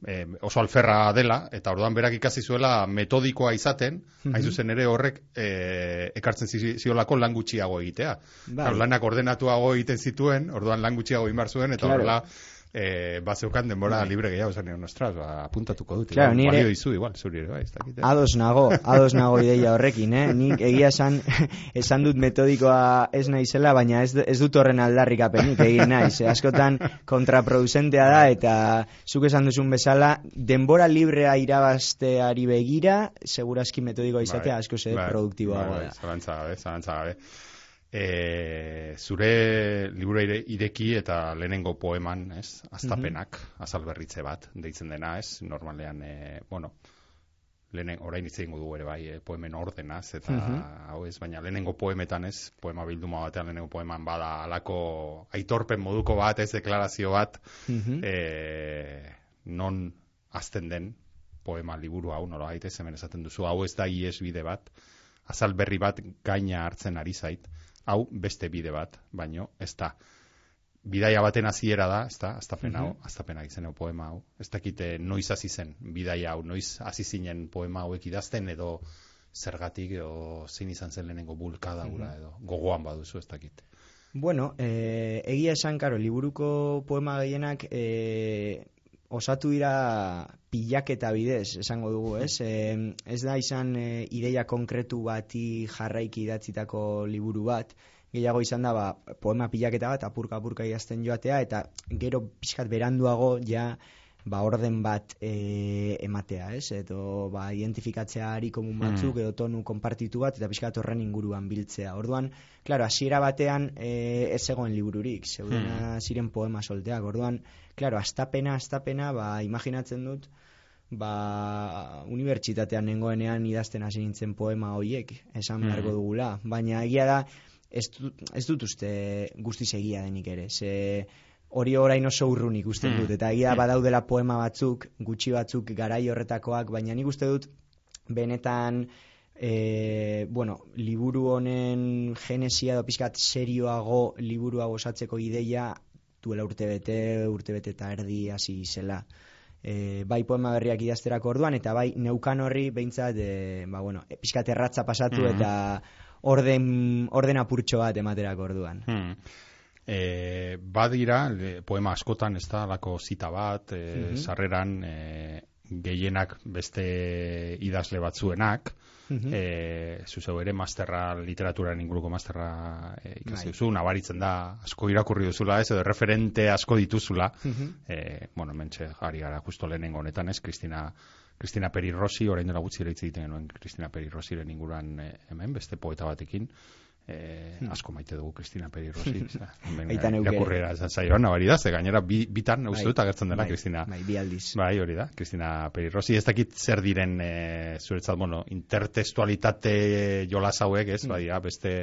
e, oso alferra dela, eta orduan berak ikasi zuela metodikoa izaten, hain Mhm. zuzen ere horrek e, ekartzen zi- ziolako lan gutxiago egitea. Bai. Lanak ordenatuago egiten zituen, orduan lan gutxiago inbar zuen, eta Claro. horrela e, bat zeukan denbora Bai. libre gehiago zen egon, ostras, ba, apuntatuko dut. Claro, nire- balio dizu, igual, zuri ere, bai, ez dakit. eh? Ados nago, ados nago ideia horrekin, eh? Nik egia esan, esan dut metodikoa ez naizela, baina ez, ez dut horren aldarrikapenik egin naiz. Eh? Askotan kontraproducentea da, eta zuk esan duzun bezala, denbora librea irabazteari begira, segurazki metodikoa izatea asko ze bai, produktiboago bai, bai, da. Zalantza gabe, zalantza gabe. E, zure liburu ireki eta lehenengo poeman, ez, aztapenak, mm azal berritze bat, deitzen dena, ez, normalean, e, bueno, lehenen, orain hitz egingo dugu ere bai, e, poemen ordenaz, eta mm hau ez, baina lehenengo poemetan ez, poema bilduma batean lehenengo poeman bada alako aitorpen moduko bat, ez, deklarazio bat, mm non azten den poema liburu hau, nola gaitez, hemen esaten duzu, hau ez da ies bide bat, azal berri bat gaina hartzen ari zait, hau beste bide bat, baino ez da. Bidaia baten hasiera da, ez da, aztapen hau, mm -hmm. poema hau. Ez dakite noiz hasi zen bidaia hau, noiz hasi zinen poema hauek idazten edo zergatik edo zein izan zen lehenengo bulkada mm edo gogoan baduzu ez dakite. Bueno, eh, egia esan, karo, liburuko poema gehienak eh, osatu dira pilaketa bidez, esango dugu, ez? E, ez da izan e, ideia konkretu bati jarraiki idatzitako liburu bat, gehiago izan da, ba, poema pilaketa bat, apurka-apurka idazten joatea, eta gero pixkat beranduago, ja, ba, orden bat e, ematea, ez? Edo, ba, identifikatzea ari komun batzuk, mm. edo tonu konpartitu bat, eta pixkat horren inguruan biltzea. Orduan, klaro, hasiera batean e, ez egoen libururik, zeudena mm. ziren poema solteak. Orduan, klaro, astapena, astapena, ba, imaginatzen dut, ba, unibertsitatean nengoenean idazten hasi nintzen poema horiek, esan mm. beharko dugula. Baina egia da, ez, dut, ez dut uste guztiz egia denik ere. Ze, hori orain oso urrun ikusten hmm. dut, eta egia hmm. badaudela poema batzuk, gutxi batzuk garai horretakoak, baina nik uste dut benetan e, bueno, liburu honen genesia edo pizkat serioago liburu hau osatzeko ideia duela urtebete, urtebete eta erdi hasi zela. E, bai poema berriak idazterako orduan, eta bai neukan horri behintzat, e, ba, bueno, pizkat erratza pasatu hmm. eta orden, orden apurtxo bat ematerako orduan. Hmm. E, badira, poema askotan ez da, lako zita bat, e, sarreran e, gehienak beste idazle batzuenak, mm -hmm. e, zuzeu ere masterra, literatura inguruko masterra e, ikasi bai. duzu, nabaritzen da, asko irakurri duzula ez, edo referente asko dituzula, mm e, bueno, mentxe, ari gara justo lehenengo honetan ez, Kristina Kristina Peri Rossi, orain dela gutxi ere egiten genuen Kristina Peri Rossiren inguruan hemen, beste poeta batekin, eh, hmm. asko maite dugu Kristina Peri Rossi Eitan eukere Irakurrera zaioan nabari da, ze gainera bi, bitan uste bai. dut agertzen dela Kristina Bai, bi aldiz Bai, hori da, Kristina Peri Rossi Ez dakit zer diren e, zuretzat, bueno, intertextualitate jolas hauek, ez, hmm. bai, beste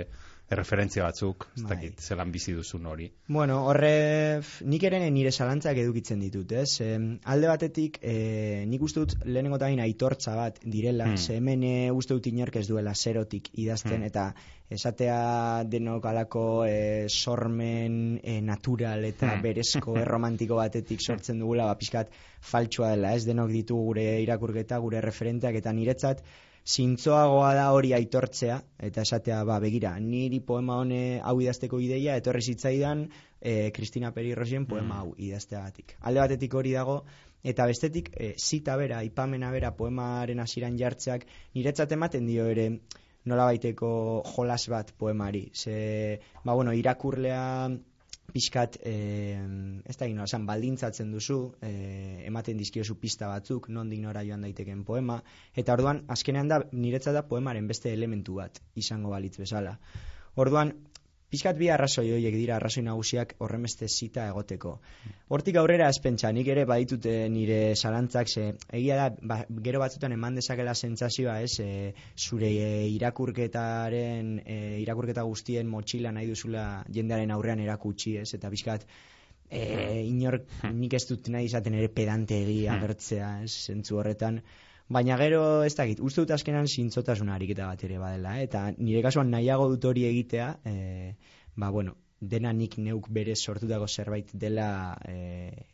referentzia batzuk, ez bai. dakit, zelan bizi duzun hori. Bueno, horre, nik ere nire zalantzak edukitzen ditut, ez? E, alde batetik, e, nik uste dut lehenengo tain aitortza bat direla, hmm. ze hemen e, uste dut inork ez duela zerotik idazten, hmm. eta esatea denok alako e, sormen e, natural eta hmm. berezko erromantiko batetik sortzen dugula, ba, pixkat faltsua dela, ez denok ditu gure irakurketa, gure referenteak, eta niretzat, zintzoagoa da hori aitortzea, eta esatea, ba, begira, niri poema hone hau idazteko ideia, etorri zitzaidan, e, Kristina Peri Rosien poema mm. hau idazteagatik. Alde batetik hori dago, eta bestetik, e, zita bera, ipamena bera, poemaren hasiran jartzeak, niretzat ematen dio ere, nola baiteko jolas bat poemari. Ze, ba, bueno, irakurlea pixkat, e, ez da gino, esan, baldintzatzen duzu, e, ematen dizkiozu pista batzuk, non dignora joan daiteken poema, eta orduan, azkenean da, niretzat da poemaren beste elementu bat izango balitz bezala. Orduan, Piskat bi arrazoi horiek dira arrazoi nagusiak horremeste zita egoteko. Hortik aurrera ezpentsa, nik ere baditute nire salantzak, ze, egia da, ba, gero batzutan eman dezakela sentsazioa ez, e, zure e, irakurketaren, e, irakurketa guztien motxila nahi duzula jendearen aurrean erakutsi ez, eta piskat, e, inor nik ez dut nahi izaten ere pedante egia agertzea ez, zentzu horretan, Baina gero, ez dakit, uste dut azkenan zintzotasun ariketa bat ere badela, eh? eta nire kasuan nahiago dut hori egitea, e, ba, bueno, dena nik neuk bere sortutako zerbait dela e,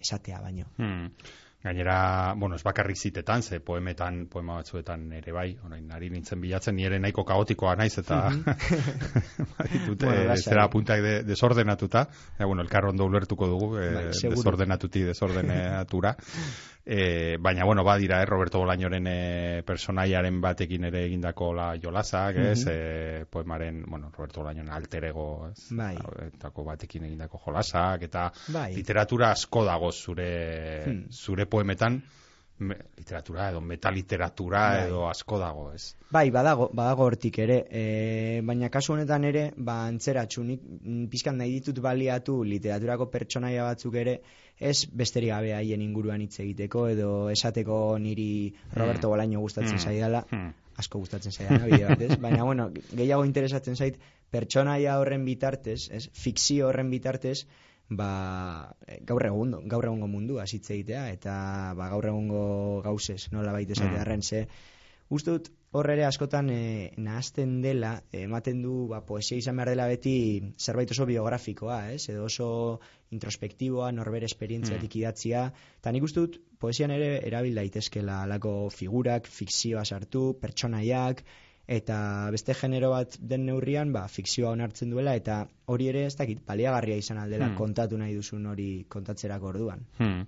esatea baino. Hmm. Gainera, bueno, ez bakarrik zitetan, ze poemetan, poema batzuetan ere bai, orain nari nintzen bilatzen, nire nahiko kaotikoa naiz, eta mm -hmm. bueno, zera puntak de, desordenatuta, e, bueno, elkar ondo ulertuko dugu, e, desordenatuti desordenatura, e, baina, bueno, badira, eh, Roberto Bolañoren e, personaiaren batekin ere egindako la jolasak, mm -hmm. e, poemaren, bueno, Roberto Bolañoren alterego, ez, bai. etako batekin egindako jolasak, eta bai. literatura asko dago zure, hmm. zure poemetan, me, literatura edo metaliteratura Bai. edo asko dago, ez? Bai, badago, badago hortik ere, e, baina kasu honetan ere, ba, antzeratxu, nik mm, pizkan nahi ditut baliatu literaturako pertsonaia batzuk ere, ez besterik gabe haien inguruan hitz egiteko, edo esateko niri Roberto Hmm. Bolaño gustatzen Hmm. zaidala, Hmm. asko gustatzen zaidana bide batez, baina bueno, gehiago interesatzen zait pertsonaia horren bitartez, ez, fikzio horren bitartez, ba, eh, gaur egun, gaur egungo mundu hitz egitea eta ba, gaur egungo gauzez, nola baita Mm. esatearren, ze uste dut hor ere askotan e, nahazten dela, ematen du ba, poesia izan behar dela beti zerbait oso biografikoa, ez? edo oso introspektiboa, norbere esperientziatik idatzia, eta nik uste dut poesian ere erabil daitezkela alako figurak, fikzioa sartu, pertsonaiak, eta beste genero bat den neurrian, ba, fikzioa onartzen duela, eta hori ere ez dakit, baliagarria izan aldela Hmm. kontatu nahi duzun hori kontatzerako orduan. Hmm.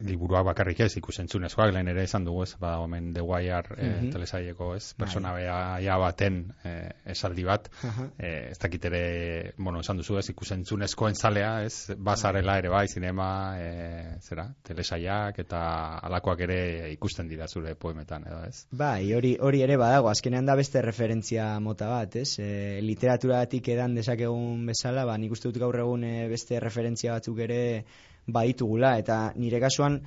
Liburuak bakarrik ez, ikusentzunezkoak, lehen ere esan dugu ez, ba, omen The Wire eh, Mhm. telesaieko ez, Bai. persona beha baten eh, esaldi bat, Aha. eh, ez dakit ere, bueno, esan duzu ez, ikusentzunezkoen zalea, ez, bazarela ere bai, zinema, eh, zera, telesaiak eta alakoak ere ikusten dira zure poemetan, edo ez? Bai, hori hori ere badago, azkenean da beste referentzia mota bat, ez? E, literaturatik edan dezakegun bezala, ba, nik uste dut gaur egun e, beste referentzia batzuk ere baditugula, eta nire kasuan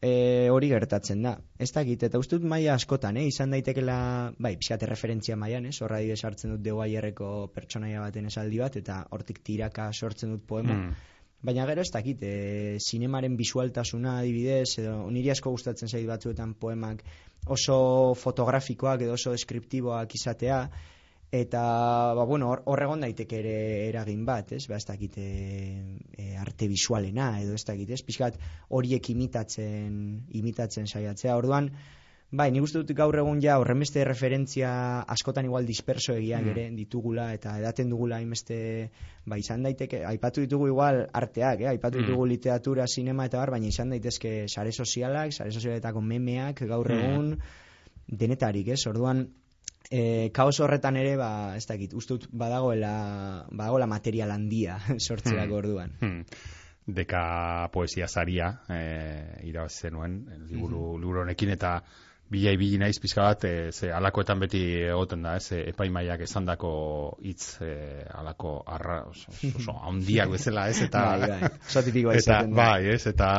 e, hori gertatzen da. Ez dakit, eta uste dut maila askotan, eh? izan daitekela, bai, pixkate referentzia mailan, ez? Horra adibidez hartzen dut deuaierreko pertsonaia baten esaldi bat, eta hortik tiraka sortzen dut poema. Hmm. Baina gero ez dakit, e, zinemaren bisualtasuna adibidez, edo niri asko gustatzen zait batzuetan poemak oso fotografikoak edo oso deskriptiboak izatea, eta, ba, bueno, hor- hor egon daiteke ere eragin bat, ez? Ba, ez dakit, e, e, arte visualena, edo ez dakit, ez? Pixkat horiek imitatzen, imitatzen saiatzea, orduan, Bai, nik uste dut gaur egun ja horrenbeste referentzia askotan igual disperso egiak Mm. ere ditugula eta edaten dugula hainbeste ba izan daiteke, aipatu ditugu igual arteak, eh? aipatu Mm. ditugu literatura, sinema eta bar, baina izan daitezke sare sozialak, sare sozialetako memeak gaur Mm. egun denetarik, ez? Orduan E, kaos horretan ere, ba, ez dakit, uste dut badagoela, badagoela material handia sortzerako Mm. orduan. Hmm. Deka poesia saria eh, irabazi zenuen eh, liburu, liburu honekin eta bila ibili naiz pizka bat eh, ze alakoetan beti egoten da, ez, eh, epaimaiak esandako hitz eh, alako arra, oso, oso handiak bezala, ez, eta bai, bai, oso tipikoa eta izaten da. bai, ez, eta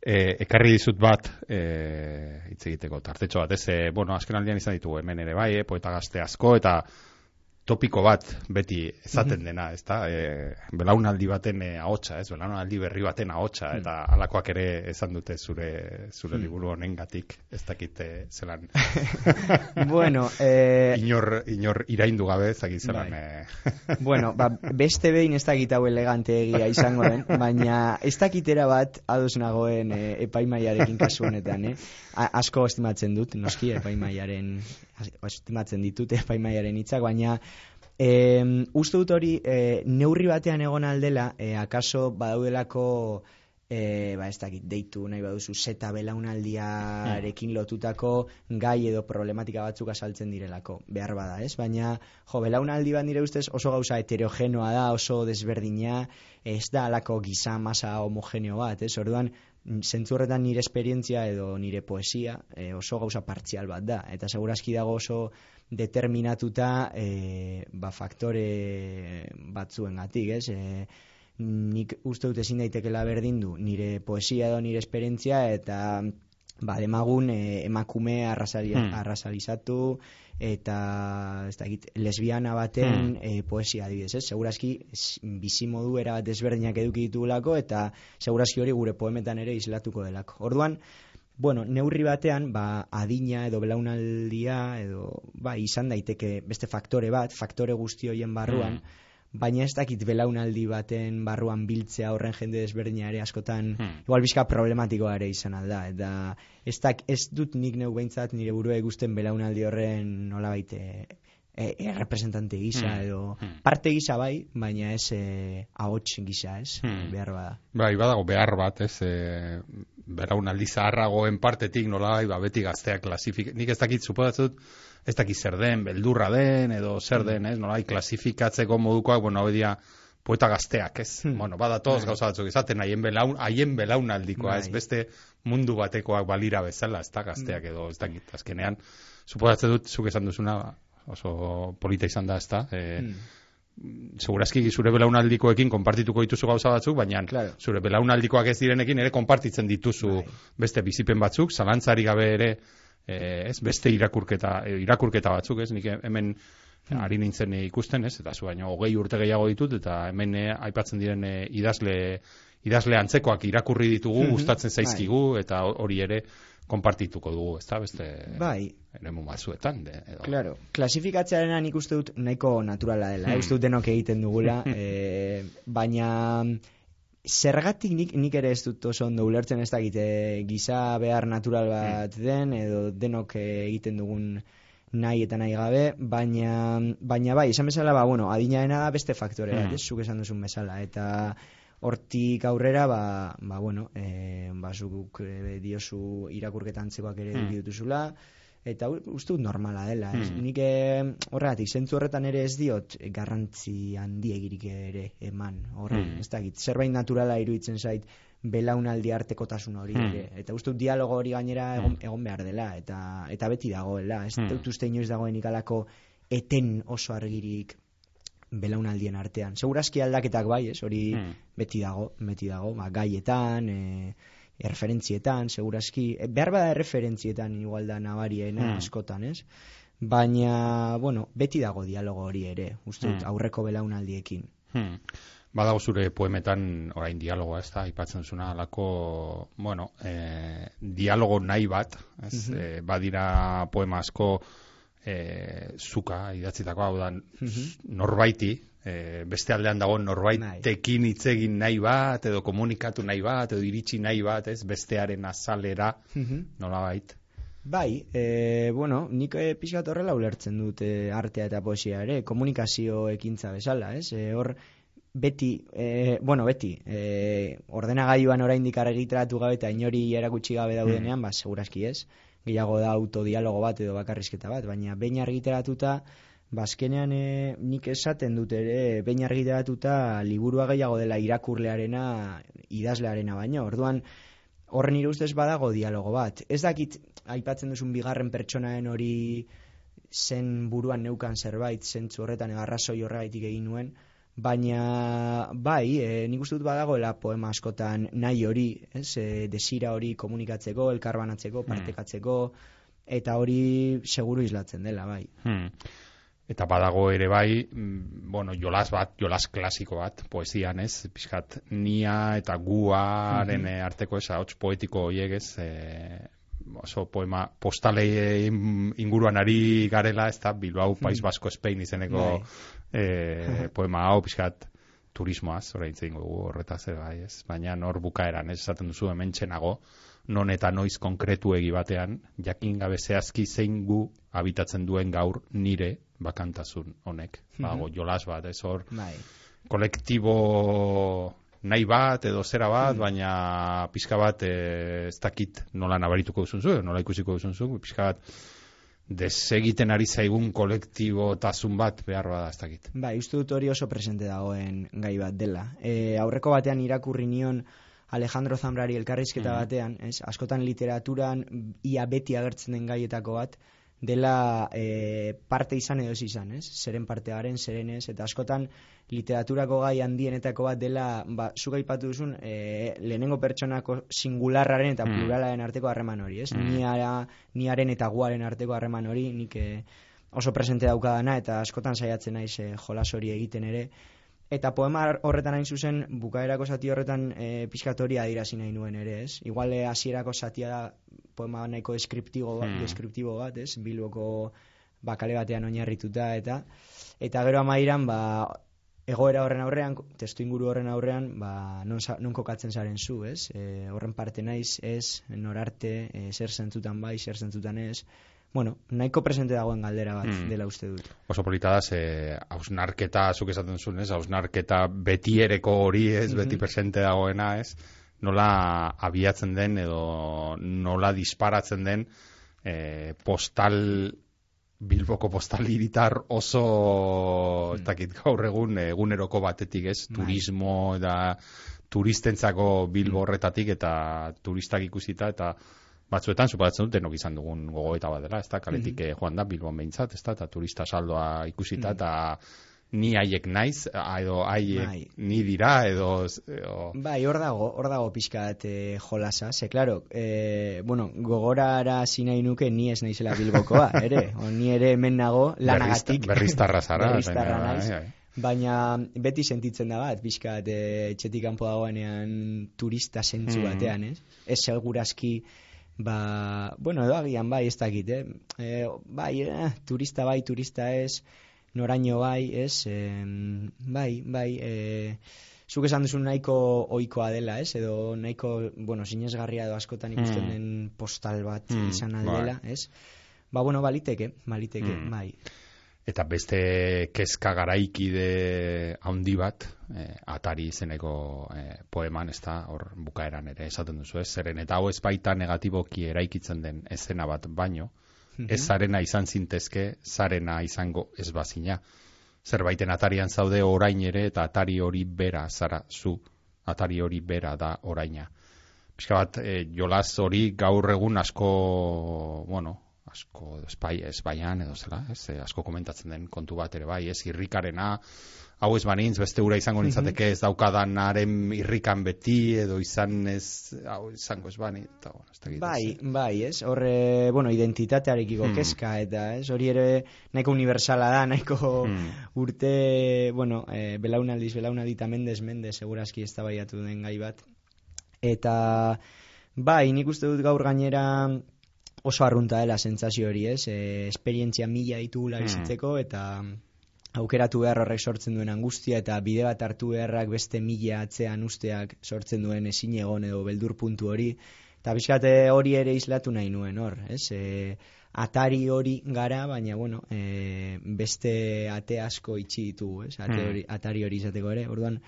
e, ekarri dizut bat e, hitz egiteko tartetxo bat, ez, e, bueno, azken aldian izan ditugu hemen ere bai, e, poeta gazte asko, eta topiko bat beti ezaten dena, ez da, e, belaunaldi baten e, ahotsa, ez, belaunaldi berri baten ahotsa, eta alakoak ere esan dute zure, zure liburu honengatik, ez dakit e, zelan, Bueno, eh, inor, inor iraindu gabe, ez dakit zelan, Bai. e, bueno, ba, beste behin ez dakit hau elegante egia izango den, baina ez dakitera bat ados nagoen e, epaimaiarekin kasu honetan, eh? A, asko estimatzen dut, noski epaimaiaren, estimatzen ditut epaimaiaren hitzak, baina e, uste dut hori e, neurri batean egon aldela, e, akaso badaudelako e, ba ez dakit, deitu nahi baduzu zeta belaunaldiarekin lotutako gai edo problematika batzuk azaltzen direlako, behar bada, ez? Baina, jo, belaunaldi bat nire ustez oso gauza heterogenoa da, oso desberdina, ez da alako giza masa homogeneo bat, ez? Orduan, zentzu horretan nire esperientzia edo nire poesia e, oso gauza partzial bat da, eta segurazki dago oso determinatuta e, ba, faktore batzuengatik, ez? E, nik uste dut ezin daitekela berdindu nire poesia edo nire esperientzia eta ba, demagun e, emakume arrasali, Hmm. arrasalizatu eta ez dakit, lesbiana baten Hmm. e, poesia adibidez, ez? Segurazki bizimodu era desberdinak eduki ditugulako eta segurazki hori gure poemetan ere islatuko delako. Orduan, bueno, neurri batean, ba, adina edo belaunaldia edo ba, izan daiteke beste faktore bat, faktore guzti horien barruan, baina ez dakit belaunaldi baten barruan biltzea horren jende desberdina ere askotan Hmm. igual bizka problematikoa ere izan alda eta ez, dak, ez dut nik neu behintzat nire burua ikusten belaunaldi horren nolabait e, e, e, representante gisa Hmm. edo Hmm. parte gisa bai, baina ez e, ahots gisa ez, Hmm. behar bada. Bai, badago behar bat, ez, e, beraunaldi zaharragoen partetik nola ba, beti gazteak klasifik... Nik ez dakit, suposatzut, ez dakit zer den, beldurra den, edo zer den, ez, nola klasifikatzeko modukoak, bueno, hau dia poeta gazteak, ez? Hmm. Bueno, badatoz Bai. gauza batzuk izaten haien belaun, haien belaunaldikoa, ez Bai. beste mundu batekoak balira bezala, ez da gazteak edo, ez dakit, azkenean, suposatzen dut, zuk esan duzuna, oso polita izan da, ez da, e, Hmm. segurazki zure belaunaldikoekin konpartituko dituzu gauza batzuk, baina Claro. zure belaunaldikoak ez direnekin ere konpartitzen dituzu Bai. beste bizipen batzuk, zalantzari gabe ere eh, ez beste irakurketa irakurketa batzuk, ez? Nik hemen Hmm. ari nintzen ikusten, ez? Eta zu baino hogei urte gehiago ditut eta hemen eh, aipatzen diren eh, idazle idazle antzekoak irakurri ditugu, Mhm. gustatzen zaizkigu eta hori ere konpartituko dugu, ezta? Beste Bai, eremu batzuetan de, edo. Claro, klasifikatzearen nik uste dut nahiko naturala dela, Hmm. hmm. uste dut denok egiten dugula, e, baina zergatik nik, nik ere ez dut oso ondo ulertzen ez dakit, e, giza behar natural bat den, edo denok eh, egiten dugun nahi eta nahi gabe, baina, baina bai, esan bezala, ba, bueno, adinaena da beste faktore bat, Hmm. ez, zuk esan duzun bezala, eta hortik aurrera, ba, ba bueno, e, ba, zuk e, diozu irakurketa antzekoak ere Hmm. eduki dituzula, eta uste dut normala dela. Ez? Hmm. Nik eh, horregatik, zentzu horretan ere ez diot eh, garrantzi handiegirik ere eman. Horre, Hmm. ez dakit, zerbait naturala iruditzen zait belaunaldi artekotasun hori Hmm. ere. Eta uste dut dialogo hori gainera egon, egon behar dela, eta, eta beti dagoela. Ez Hmm. dut uste inoiz dagoenik alako eten oso argirik belaunaldien artean. Segurazki aldaketak bai, ez? Hori Hmm. beti dago, beti dago, ba, gaietan, e, erreferentzietan, segurazki, e, behar bada erreferentzietan igual da nabariena Hmm. askotan, ez? Baina, bueno, beti dago dialogo hori ere, uste Hmm. aurreko belaunaldiekin. Hmm. Badago zure poemetan orain dialogoa, ez da, aipatzen zuna alako, bueno, eh, dialogo nahi bat, ez, Mhm. eh, badira poema asko eh, zuka idatzitako, hau da, Mhm. norbaiti, eh, beste aldean dago norbaitekin hitz egin nahi bat, edo komunikatu nahi bat, edo iritsi nahi bat, ez, bestearen azalera, nolabait. Bai, e, bueno, nik e, pixkat horrela ulertzen dut e, artea eta poesia ere, komunikazio ekintza bezala, ez? E, hor, beti, e, bueno, beti, e, ordenagailuan oraindik argitaratu gabe eta inori erakutsi gabe daudenean, ba, segurazki ez, gehiago da autodialogo bat edo bakarrizketa bat, baina behin argitaratuta, ba, azkenean e, nik esaten dut ere, behin argitaratuta liburua gehiago dela irakurlearena, idazlearena baino, orduan, horren nire ustez badago dialogo bat. Ez dakit, aipatzen duzun bigarren pertsonaen hori zen buruan neukan zerbait, zentzu horretan arrazoi horregaitik egin nuen, baina bai, e, nik uste dut badagoela poema askotan nahi hori, ez, e, desira hori komunikatzeko, elkarbanatzeko, partekatzeko, eta hori seguru islatzen dela, bai. Hmm. Eta badago ere bai, mm, bueno, jolas bat, jolas klasiko bat, poesian ez, pixkat nia eta guaren eh, arteko ez, ahots poetiko horiek ez, eh, oso poema postale inguruan ari garela, ez da, Bilbao, País Basko, Spain izeneko eh, poema hau, pixkat, turismoaz, orain zein dugu horretaz ere bai, ez? Baina nor bukaeran, ez? Esaten duzu hemen txenago, non eta noiz konkretuegi batean, jakin gabe zehazki zein gu habitatzen duen gaur nire bakantasun honek. Bago, jolas bat, ez hor, Bai. kolektibo nahi bat edo zera bat, baina pixka bat eh, ez dakit nola nabarituko duzun zu, nola ikusiko duzun zu, pixka bat desegiten ari zaigun kolektibo tasun bat behar bada ez dakit. Bai, uste dut hori oso presente dagoen gai bat dela. E, aurreko batean irakurri nion Alejandro Zambrari elkarrizketa Mhm. batean, ez? askotan literaturan ia beti agertzen den gaietako bat, dela e, parte izan edo ez izan, ez? Zeren parte garen, zeren ez, eta askotan literaturako gai handienetako bat dela, ba, zuk aipatu duzun, e, lehenengo pertsonako singularraren eta Mm. pluralaren arteko harreman hori, ez? Mm. Niara, niaren eta guaren arteko harreman hori, nik e, oso presente daukadana eta askotan saiatzen naiz e, jolas hori egiten ere. Eta poema horretan hain zuzen, bukaerako zati horretan e, pixkat hori adirazi nahi nuen ere, ez? Igual e, hasierako zatia da poema nahiko deskriptibo, Hmm. deskriptibo bat, ez? Bilboko bakale batean oinarrituta eta eta gero amairan, ba, egoera horren aurrean, testu inguru horren aurrean, ba, non, non kokatzen zaren zu, ez? E, horren parte naiz, ez, norarte, e, zer zentzutan bai, zer zentzutan ez. Bueno, nahiko presente dagoen galdera bat Hmm. dela uste dut. Oso polita da, ze hausnarketa, zuk esaten zuen, ez, hausnarketa betiereko hori, ez, beti Mhm. presente dagoena, ez, nola abiatzen den edo nola disparatzen den eh, postal Bilboko postal hiritar oso mm. takit gaur egun eguneroko batetik ez, bai. turismo eta turistentzako Bilbo horretatik eta turistak ikusita eta batzuetan superatzen dut denok izan dugun gogoeta bat dela, ez da, kaletik mm -hmm. joan da Bilbon behintzat, ez da, eta turista saldoa ikusita, eta ni haiek naiz, edo haiek bai. ni dira, edo... edo... Bai, hor dago, hor dago pixkat e, jolasa, ze, klaro, e, bueno, gogorara zinai nuke ni ez naizela bilbokoa, ere, o, ni ere hemen nago lanagatik. Berriztarra zara. Berriztarra naiz. Bai, bai. Baina beti sentitzen da bat, pixkat e, etxetik kanpo dagoenean turista sentzu mm. batean, ez? Ez segurazki, ba, bueno, edo agian bai, ez dakit, eh? E, bai, eh, turista bai, turista ez, noraino bai, ez, e, bai, bai, e, zuk esan duzu nahiko oikoa dela, ez, edo nahiko, bueno, sinesgarria edo askotan ikusten mm. den postal bat mm, izan aldela, bai. ez, ba, bueno, baliteke, baliteke, mm. bai. Eta beste kezka garaikide handi bat, eh, atari izeneko eh, poeman, ez da, hor bukaeran ere esaten duzu, ez? Zeren eta hau ez baita negatiboki eraikitzen den esena bat baino, ez zarena izan zintezke, zarena izango ez bazina. Zerbaiten atarian zaude orain ere, eta atari hori bera zara zu, atari hori bera da oraina. Piska bat, eh, jolaz hori gaur egun asko, bueno, asko espai espaian edo zela, ez, e, asko komentatzen den kontu bat ere bai, ez? Irrikarena hau ez banintz beste ura izango nintzateke ez daukadanaren irrikan beti edo izan ez hau izango ez bani eta bueno, ez bai, bai, ez, horre bueno, identitatearekiko hmm. kezka eta ez, hori ere nahiko universala da, nahiko hmm. urte bueno, e, belaunaldiz belaunaldi eta mendez mendez segurazki ez den gai bat. Eta bai, nik uste dut gaur gainera oso arrunta dela sentsazio hori, ez? E, esperientzia mila ditugula hmm. bizitzeko eta aukeratu behar horrek sortzen duen angustia eta bide bat hartu beharrak beste mila atzean usteak sortzen duen ezin egon edo beldur puntu hori. Eta bizkate hori ere islatu nahi nuen hor, ez? E, atari hori gara, baina bueno, e, beste ate asko itxi ditugu, ez? Ate hmm. hori, atari hori izateko ere, orduan,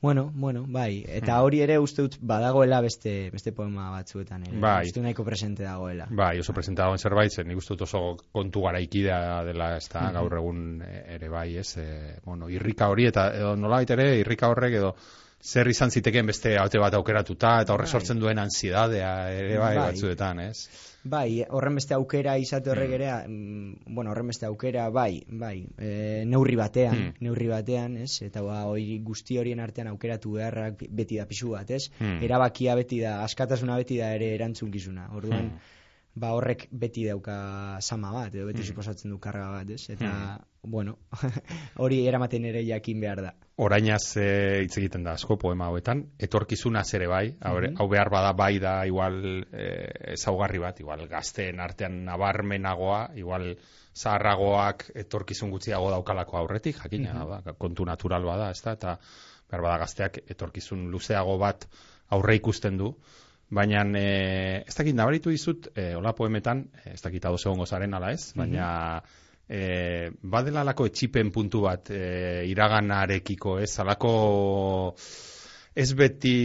Bueno, bueno, bai. Eta hmm. hori ere uste dut badagoela beste beste poema batzuetan ere. Bai. Uste nahiko presente dagoela. Bai, oso presente dagoen zerbait, zen nik uste dut oso kontu garaikidea dela ez da hmm. gaur egun ere bai, ez? E, bueno, irrika hori eta edo nola ere, irrika horrek edo zer izan zitekeen beste haute bat aukeratuta eta horre bai. sortzen duen ansiedadea ere bai, bai. batzuetan, ez? Bai, horren beste aukera izate horrek mm. ere, mm. bueno, horren beste aukera, bai, bai, e, neurri batean, mm. neurri batean, ez? Eta ba, hori guzti horien artean aukeratu beharrak beti da pisu bat, ez? Mm. Erabakia beti da, askatasuna beti da ere erantzunkizuna. Orduan, mm. Ba, horrek beti dauka sama bat, edo beti mm. suposatzen du karga bat, ez? Eta, mm. bueno, hori eramaten ere jakin behar da. Orainaz e, hitz egiten da asko poema hauetan, etorkizuna ere bai, mm hau behar bada bai da igual e, ezaugarri bat, igual gazteen artean nabarmenagoa, igual zaharragoak etorkizun gutxiago daukalako aurretik, jakina mm da, kontu natural bada, ez da, eta behar bada gazteak etorkizun luzeago bat aurre ikusten du, baina e, ez dakit nabaritu dizut, e, hola poemetan, ez dakit adoz egongo zaren ala ez, baina e, badela alako etxipen puntu bat e, iraganarekiko, ez, alako ez beti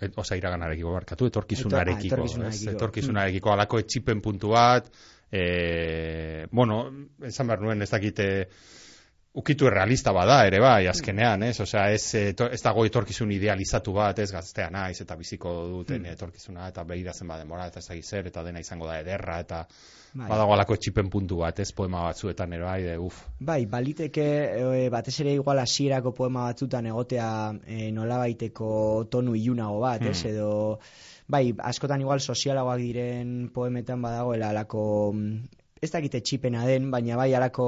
et, oza, iraganarekiko barkatu, etorkizunarekiko, etorkizunarekiko. Ez, etorkizunarekiko. Alako etxipen puntu bat e, bueno, esan behar nuen ez dakite ukitu realista bada ere bai azkenean, ez? Osea, ez ez dago etorkizun idealizatu bat, ez gaztea naiz eta biziko duten mm. etorkizuna eta behiratzen ba denbora eta ez zer eta dena izango da ederra eta bai. badago alako txipen puntu bat, ez poema batzuetan ere bai, de, uf. Bai, baliteke e, batez ere igual hasierako poema batzutan egotea e, nolabaiteko tonu ilunago bat, ez? Mm. Edo bai, askotan igual sozialagoak diren poemetan badagoela alako mm, ez dakite txipena den, baina bai alako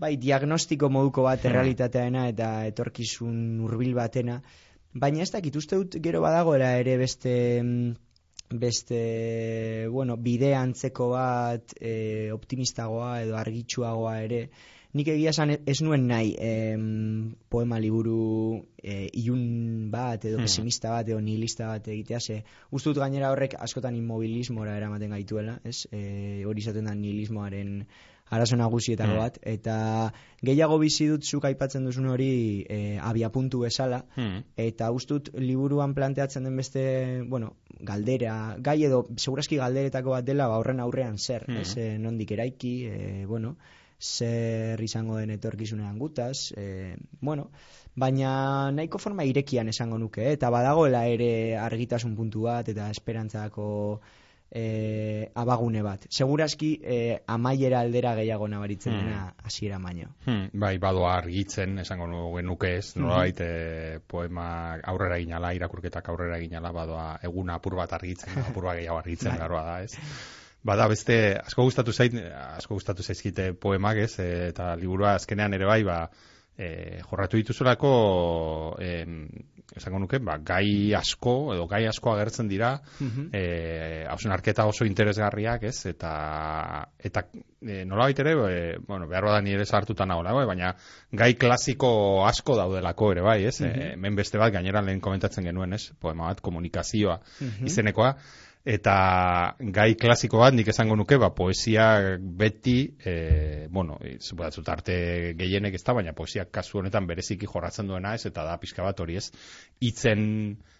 bai, diagnostiko moduko bat hmm. errealitateena eta etorkizun hurbil batena, baina ez dakit uste dut gero badagoela ere beste mm, beste, bueno, bide antzeko bat e, optimistagoa edo argitsuagoa ere, nik egia esan ez nuen nahi em, poema liburu e, ilun bat edo hmm. pesimista bat edo nihilista bat egitea ze uste dut gainera horrek askotan inmobilismora eramaten gaituela ez e, hori izaten da nihilismoaren arazo nagusietako Mm. bat, eta gehiago bizi dut zuk aipatzen duzun hori e, abiapuntu bezala, Hmm. eta ustut liburuan planteatzen den beste, bueno, galdera, gai edo, segurazki galderetako bat dela, ba, horren aurrean zer, Mhm. ez, e, nondik eraiki, e, bueno, zer izango den etorkizunean gutaz, e, bueno, baina nahiko forma irekian esango nuke, eh? eta badagoela ere argitasun puntu bat, eta esperantzako e, abagune bat. Segurazki e, amaiera aldera gehiago nabaritzen Mhm. dena hasiera baino. Hmm, bai, badoa argitzen, esango nu- genuke ez, nolabait eh, poema aurrera ginala, irakurketak aurrera ginala, badoa eguna apur bat argitzen, apur bat gehiago argitzen, Bai. garoa da, ez? Bada beste, asko gustatu zait, asko gustatu zaizkite poemak, ez? eh, eta liburua azkenean ere bai, ba, e, jorratu dituzulako, em, esango nuke, ba, gai asko, edo gai asko agertzen dira, Mhm. eh hausnarketa oso interesgarriak, ez? Eta eta e, nolabait ere, e, bueno, behar da ni ere sartuta nagoela, bai, baina gai klasiko asko daudelako ere bai, ez? E, hemen beste bat gainera lehen komentatzen genuen, ez? Poema bat komunikazioa izenekoa eta gai klasiko bat nik esango nuke, ba, poesia beti, e, bueno, zupatzut arte gehienek ez da, baina poesia kasu honetan bereziki jorratzen duena ez, eta da pixka bat hori ez, hitzen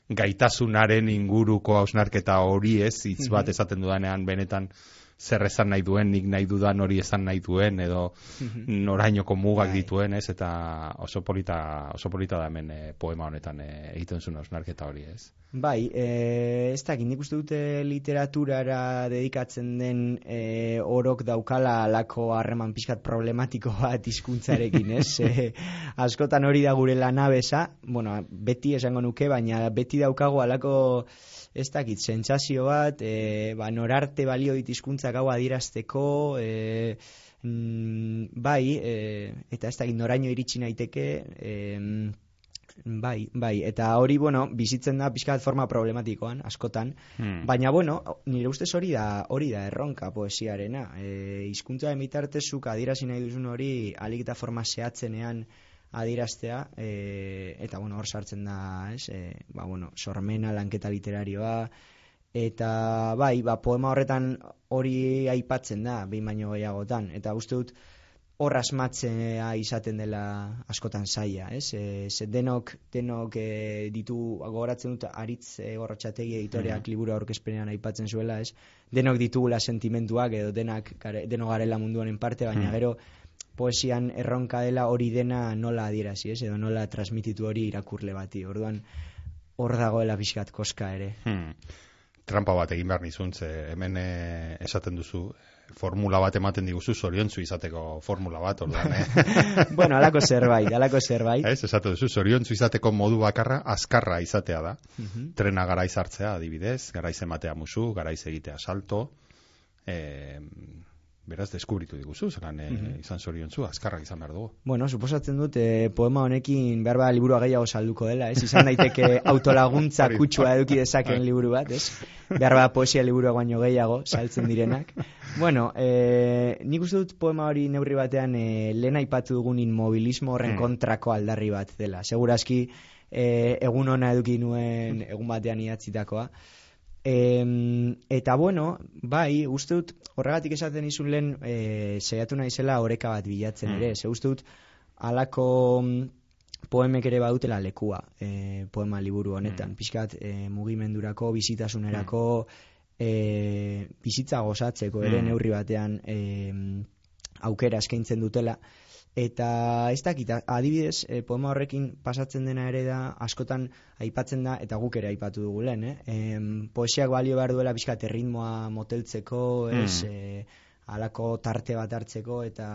gaitasunaren inguruko hausnarketa hori ez, hitz bat esaten dudanean benetan zer esan nahi duen, nik nahi dudan hori esan nahi duen, edo norainoko mugak Bai. dituen, ez, eta oso polita, oso polita da hemen eh, poema honetan eh, egiten zuen hausnarketa hori, ez. Bai, e, ez dakit, nik uste dute literaturara dedikatzen den e, orok daukala alako harreman pixkat problematiko bat hizkuntzarekin, ez? E, askotan hori da gure lanabesa, bueno, beti esango nuke, baina beti daukago alako ez dakit, sentsazio bat, e, ba, norarte balio dit hizkuntzak hau adierazteko, e, mm, bai, e, eta ez dakit, noraino iritsi naiteke, e, Bai, bai, eta hori, bueno, bizitzen da pixkat forma problematikoan, askotan, Hmm. baina, bueno, nire ustez hori da, hori da erronka poesiarena. E, hizkuntzaren bitartezuk adierazi nahi duzun hori alik eta forma zehatzenean adieraztea, e, eta, bueno, hor sartzen da, ez, e, ba, bueno, sormena, lanketa literarioa, eta, bai, ba, poema horretan hori aipatzen da, behin baino gehiagotan, eta uste dut, hor asmatzea izaten dela askotan zaila, ez? E, ze denok, denok e, ditu, gogoratzen dut, aritz e, gorrotxategi editoreak liburu aurkezpenean aipatzen zuela, ez? Denok ditugula sentimentuak edo denak, denok garela mundu honen parte, baina Hmm. gero poesian erronka dela hori dena nola adierazi, ez? Edo nola transmititu hori irakurle bati. Orduan, hor dagoela pixkat koska ere. Hmm. Trampa bat egin behar nizun, ze hemen eh, esaten duzu, formula bat ematen diguzu, zoriontzu izateko formula bat, orduan, eh? bueno, alako zerbait, alako zerbait. Ez, esatu duzu, zoriontzu izateko modu bakarra, azkarra izatea da. Mhm. Trena garaiz hartzea, adibidez, garaiz ematea musu, garaiz egitea salto, e, beraz, deskubritu diguzu, zelan e, izan zoriontzu, azkarrak izan behar dugu. Bueno, suposatzen dut eh, poema honekin behar bada liburua gehiago salduko dela, ez? Izan daiteke autolaguntza kutsua eduki dezaken liburu bat, ez? Behar bada poesia liburua baino gehiago saltzen direnak. Bueno, eh, nik uste dut poema hori neurri batean eh, lehen aipatu dugun inmobilismo horren Hmm. kontrako aldarri bat dela. Segurazki eh, egun ona eduki nuen egun batean idatzitakoa. Em, eta bueno, bai, uste dut, horregatik esaten izun lehen, e, saiatu naizela oreka bat bilatzen Mm. ere, ze uste dut, alako mm, poemek ere badutela lekua, e, poema liburu honetan, Mm. pixkat e, mugimendurako, bizitasunerako, e, bizitza gozatzeko ere Mm. neurri batean e, aukera eskaintzen dutela, Eta ez dakit, adibidez, e, poema horrekin pasatzen dena ere da, askotan aipatzen da, eta guk ere aipatu dugu lehen, eh? Em, poesiak balio behar duela pixkat erritmoa moteltzeko, ez, Mm. e, alako tarte bat hartzeko, eta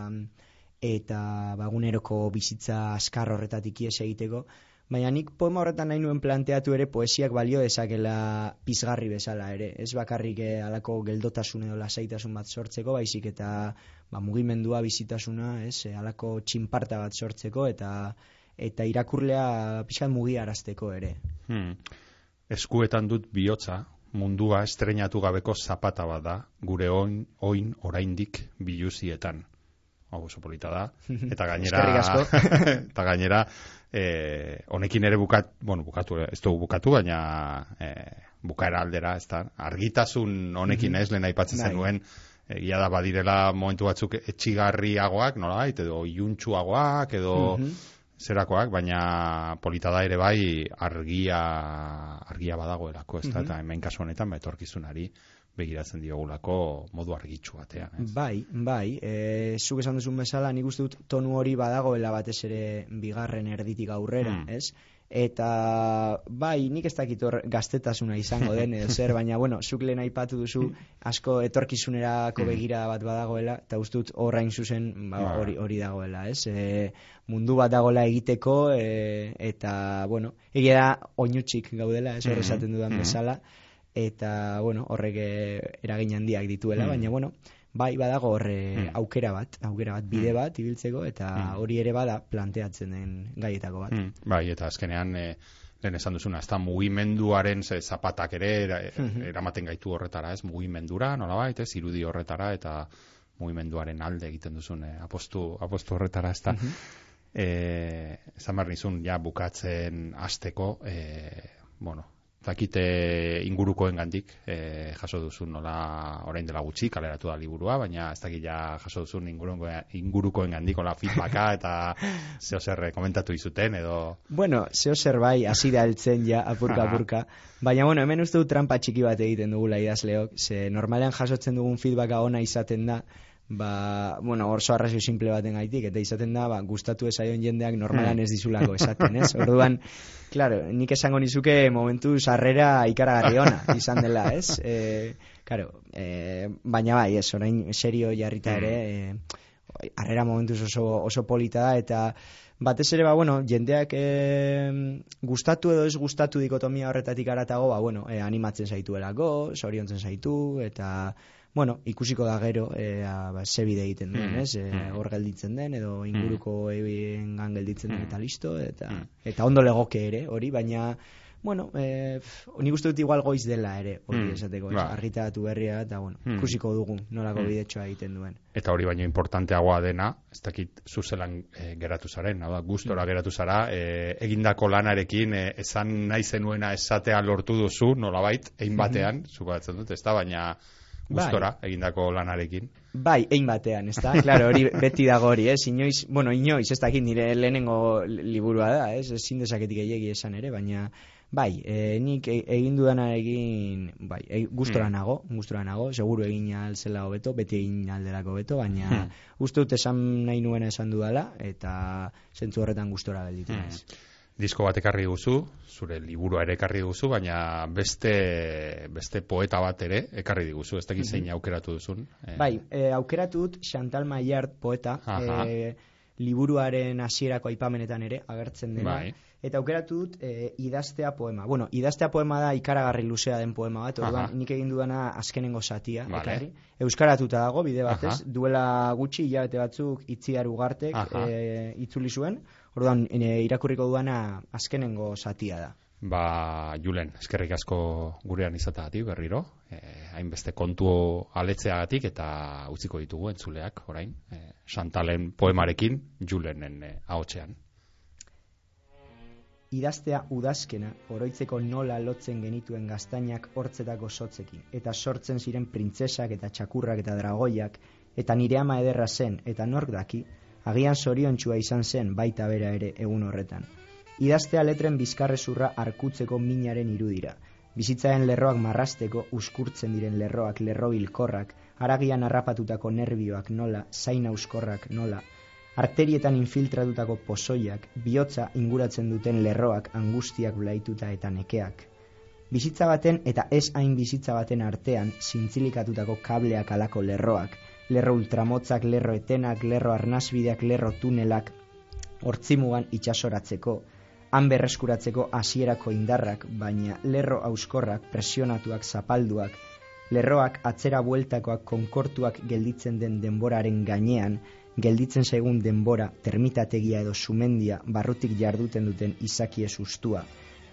eta baguneroko bizitza askar horretatik ies egiteko, baina nik poema horretan nahi nuen planteatu ere poesiak balio dezakela pizgarri bezala ere, ez bakarrik eh, alako geldotasun edo lasaitasun bat sortzeko, baizik eta ba, mugimendua bizitasuna, ez, eh, alako txinparta bat sortzeko eta eta irakurlea pixkat mugiarazteko ere. Hmm. Eskuetan dut bihotza, mundua estrenatu gabeko zapata bat da, gure oin, oin oraindik biluzietan. Hau oso polita da. Eta gainera... Eta gainera, eh, honekin ere bukat, bueno, bukatu, ez dugu bukatu, baina eh, bukaera aldera, ez da, argitasun honekin ez, lehen aipatzen Bai. zenuen, egia da badirela momentu batzuk etxigarriagoak, nolabait, edo iuntxuagoak, edo zerakoak, baina polita da ere bai argia argia badagoelako, ez da, eta hemen kasu honetan, ba, etorkizunari begiratzen diogulako modu argitsu batean, ez? Bai, bai, e, zuk esan duzun bezala, nik uste dut tonu hori badagoela batez ere bigarren erditik aurrera, Mm. ez? Eta, bai, nik ez dakit hor gaztetasuna izango den edo zer, baina, bueno, zuk lehen aipatu duzu asko etorkizunerako Mm. begira bat badagoela, eta uste dut horrain zuzen ba, Ba. hori hori dagoela, ez? E, mundu bat dagoela egiteko, e, eta, bueno, egia da oinutxik gaudela, ez hor Mhm, esaten dudan mhm. bezala, eta, bueno, horrek eh, eragin handiak dituela, Mm. baina, bueno, bai badago horre Mm. aukera bat, aukera bat, bide Mm. bat ibiltzeko eta Mm. hori ere bada planteatzen den gaietako bat. Mm, bai, eta azkenean e, lehen esan duzuna, ez da mugimenduaren ze zapatak ere era, Mhm. eramaten gaitu horretara, ez mugimendura, nolabait, ez irudi horretara eta mugimenduaren alde egiten duzun eh, apostu, apostu horretara, ez da. Mhm. eh, esan behar nizun, ja, bukatzen hasteko eh, bueno, dakite ingurukoen gandik, eh, jaso duzun nola orain dela gutxi, kaleratu da liburua, baina ez dakit ja jaso duzun ingurukoen, gandik, hola feedbacka eta zeo zer komentatu izuten, edo... Bueno, zeo zer bai, hasi da heltzen ja, apurka apurka. Baina, bueno, hemen uste dut trampa txiki bat egiten dugula idazleok, ze normalean jasotzen dugun feedbacka ona izaten da, ba, bueno, orso arrazio simple baten gaitik, eta izaten da, ba, gustatu ezaion jendeak normalan ez dizulako esaten, ez? Orduan, claro, nik esango nizuke momentu sarrera ikaragarri ona izan dela, ez? E, claro, e, baina bai, ez, orain serio jarrita ere, e, harrera momentuz oso, oso polita da, eta batez ere, ba, bueno, jendeak e, gustatu edo ez gustatu dikotomia horretatik aratago, ba, bueno, e, animatzen zaituelako, zoriontzen zaitu, eta, bueno, ikusiko da gero, e, a, ba, ze bide egiten duen, Mm, ez? E, mm. hor gelditzen den, edo inguruko mm. gelditzen den, Mm. eta listo, eta, Mm. eta ondo legoke ere, hori, baina, bueno, e, nik uste dut igual goiz dela ere, hori Mm, esateko, ez? ba. argitaratu berria, eta, bueno, Mm. ikusiko dugu nolako Mm. bidetxoa egiten duen. Eta hori baino importanteagoa dena, ez dakit zuzelan e, geratu zaren, hau da, gustora geratu zara, e, egindako lanarekin, e, esan nahi zenuena esatea lortu duzu, nolabait, egin batean, zuko dut, ez da, baina gustora egindako lanarekin. Bai, ein batean, ez da? Claro, hori beti dago hori, ez? Inoiz, bueno, inoiz, ez dakit nire lehenengo liburua da, ez? Ezin dezaketik gehiegi esan ere, baina bai, e, nik egin dudanarekin, bai, e, gustora Hmm. nago, gustora nago, seguru egin alzela hobeto, beti egin aldelako beto, baina Hmm. uste dut esan nahi nuena esan dudala, eta zentzu horretan gustora gelditu Hmm. Disko bat ekarri duzu, zure liburua ere ekarri duzu, baina beste, beste poeta bat ere ekarri diguzu, ez dakit zein aukeratu duzun. Eh, Bai, e, aukeratu dut Chantal Maillard poeta, Aha. e, liburuaren hasierako aipamenetan ere agertzen dena. Bai. Eta aukeratu dut e, idaztea poema. Bueno, idaztea poema da ikaragarri luzea den poema bat, orduan nik egin dudana azkenengo satia, Vale. ekarri. Euskaratuta dago bide batez, Aha. duela gutxi hilabete batzuk itziar ugartek e, itzuli zuen, orduan irakurriko duana azkenengo satia da. Ba, Julen, eskerrik asko gurean izatagatik berriro, eh, hainbeste kontu aletzeagatik eta utziko ditugu entzuleak orain, eh, Santalen poemarekin Julenen eh, ahotsean. Idaztea udazkena, oroitzeko nola lotzen genituen gaztainak hortzetako sotzekin, eta sortzen ziren printzesak eta txakurrak eta dragoiak, eta nire ama ederra zen, eta nork daki, agian zoriontsua izan zen baita bera ere egun horretan. Idaztea letren bizkarrezurra arkutzeko minaren irudira, bizitzaren lerroak marrasteko uskurtzen diren lerroak lerro aragian harrapatutako nerbioak nola, zain auskorrak nola, arterietan infiltratutako pozoiak, bihotza inguratzen duten lerroak angustiak blaituta eta nekeak. Bizitza baten eta ez hain bizitza baten artean zintzilikatutako kableak alako lerroak, lerro ultramotzak, lerro etenak, lerro arnasbideak, lerro tunelak, hortzimugan itxasoratzeko, han berreskuratzeko hasierako indarrak, baina lerro auskorrak, presionatuak, zapalduak, lerroak atzera bueltakoak konkortuak gelditzen den denboraren gainean, gelditzen zaigun denbora, termitategia edo sumendia barrutik jarduten duten izaki ustua,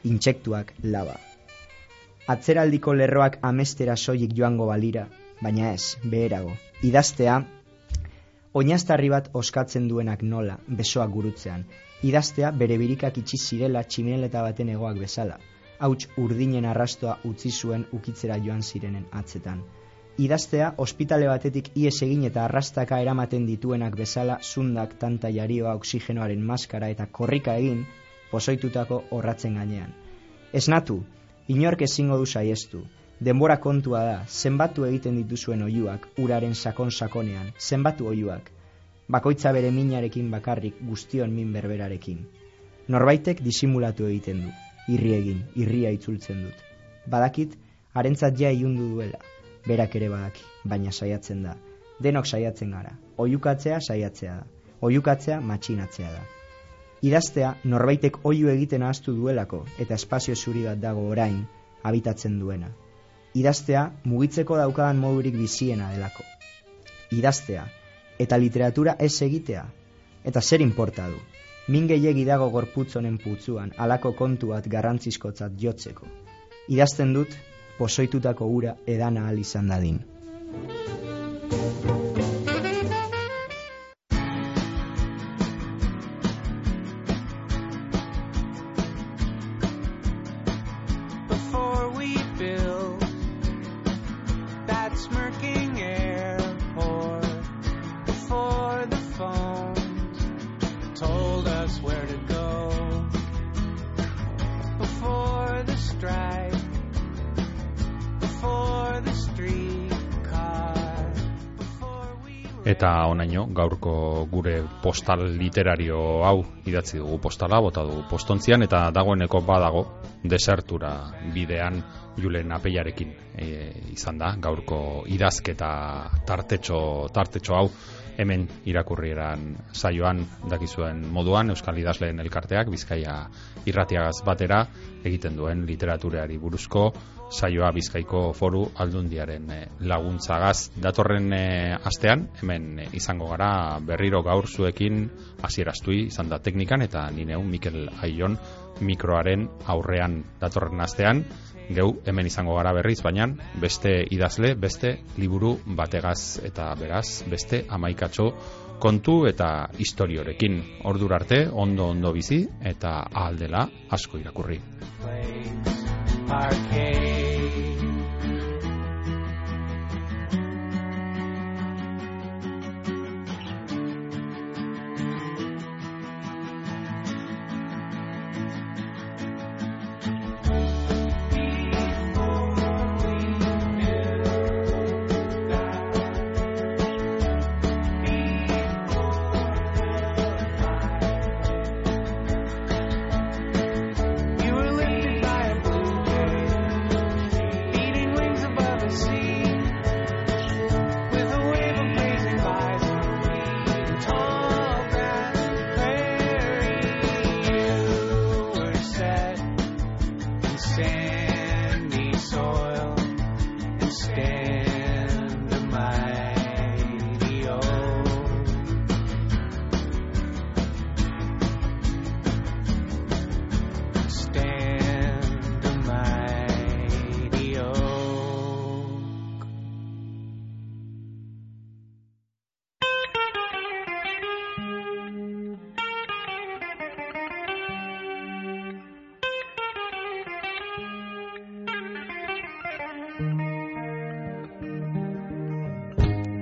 intsektuak laba. Atzeraldiko lerroak amestera soilik joango balira, baina ez, beherago. Idaztea, oinaztarri bat oskatzen duenak nola, besoak gurutzean. Idaztea bere birikak itxi zirela tximeleta baten egoak bezala. Hauts urdinen arrastoa utzi zuen ukitzera joan zirenen atzetan. idaztea ospitale batetik ies egin eta arrastaka eramaten dituenak bezala zundak tanta jarioa oksigenoaren maskara eta korrika egin pozoitutako horratzen gainean. Esnatu, inork ezingo du saiestu, denbora kontua da, zenbatu egiten dituzuen oiuak, uraren sakon-sakonean, zenbatu oiuak, bakoitza bere minarekin bakarrik guztion min berberarekin. Norbaitek disimulatu egiten du, irri egin, irria itzultzen dut. Badakit, harentzat ja iundu duela, berak ere badaki, baina saiatzen da. Denok saiatzen gara, oiukatzea saiatzea da, oiukatzea matxinatzea da. Idaztea norbaitek oiu egiten ahaztu duelako eta espazio zuri bat dago orain habitatzen duena. Idaztea mugitzeko daukadan modurik biziena delako. Idaztea eta literatura ez egitea eta zer inporta du. Min gehiegi dago gorputz honen putzuan alako kontu bat garrantzizkotzat jotzeko. Idazten dut posoitutako ura edana al izan dadin. Eta onaino, gaurko gure postal literario hau idatzi dugu postala, bota dugu postontzian, eta dagoeneko badago desertura bidean Julen Apeiarekin e, izan da, gaurko idazketa tartetxo, tartetxo hau hemen irakurrieran saioan dakizuen moduan Euskal Idazleen elkarteak Bizkaia irratiagaz batera egiten duen literaturari buruzko saioa Bizkaiko foru aldundiaren eh, laguntzagaz. Datorren eh, astean hemen izango gara berriro gaur zuekin hasieraztui izan da teknikan eta ni neu Mikel Aion mikroaren aurrean. Datorren astean geu hemen izango gara berriz, baina beste idazle, beste liburu bategaz eta beraz, beste amaikatxo kontu eta historiorekin. Ordura arte, ondo ondo bizi eta ahaldela asko irakurri.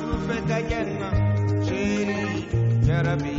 Profeta Jenna, Jerry, Jarabi.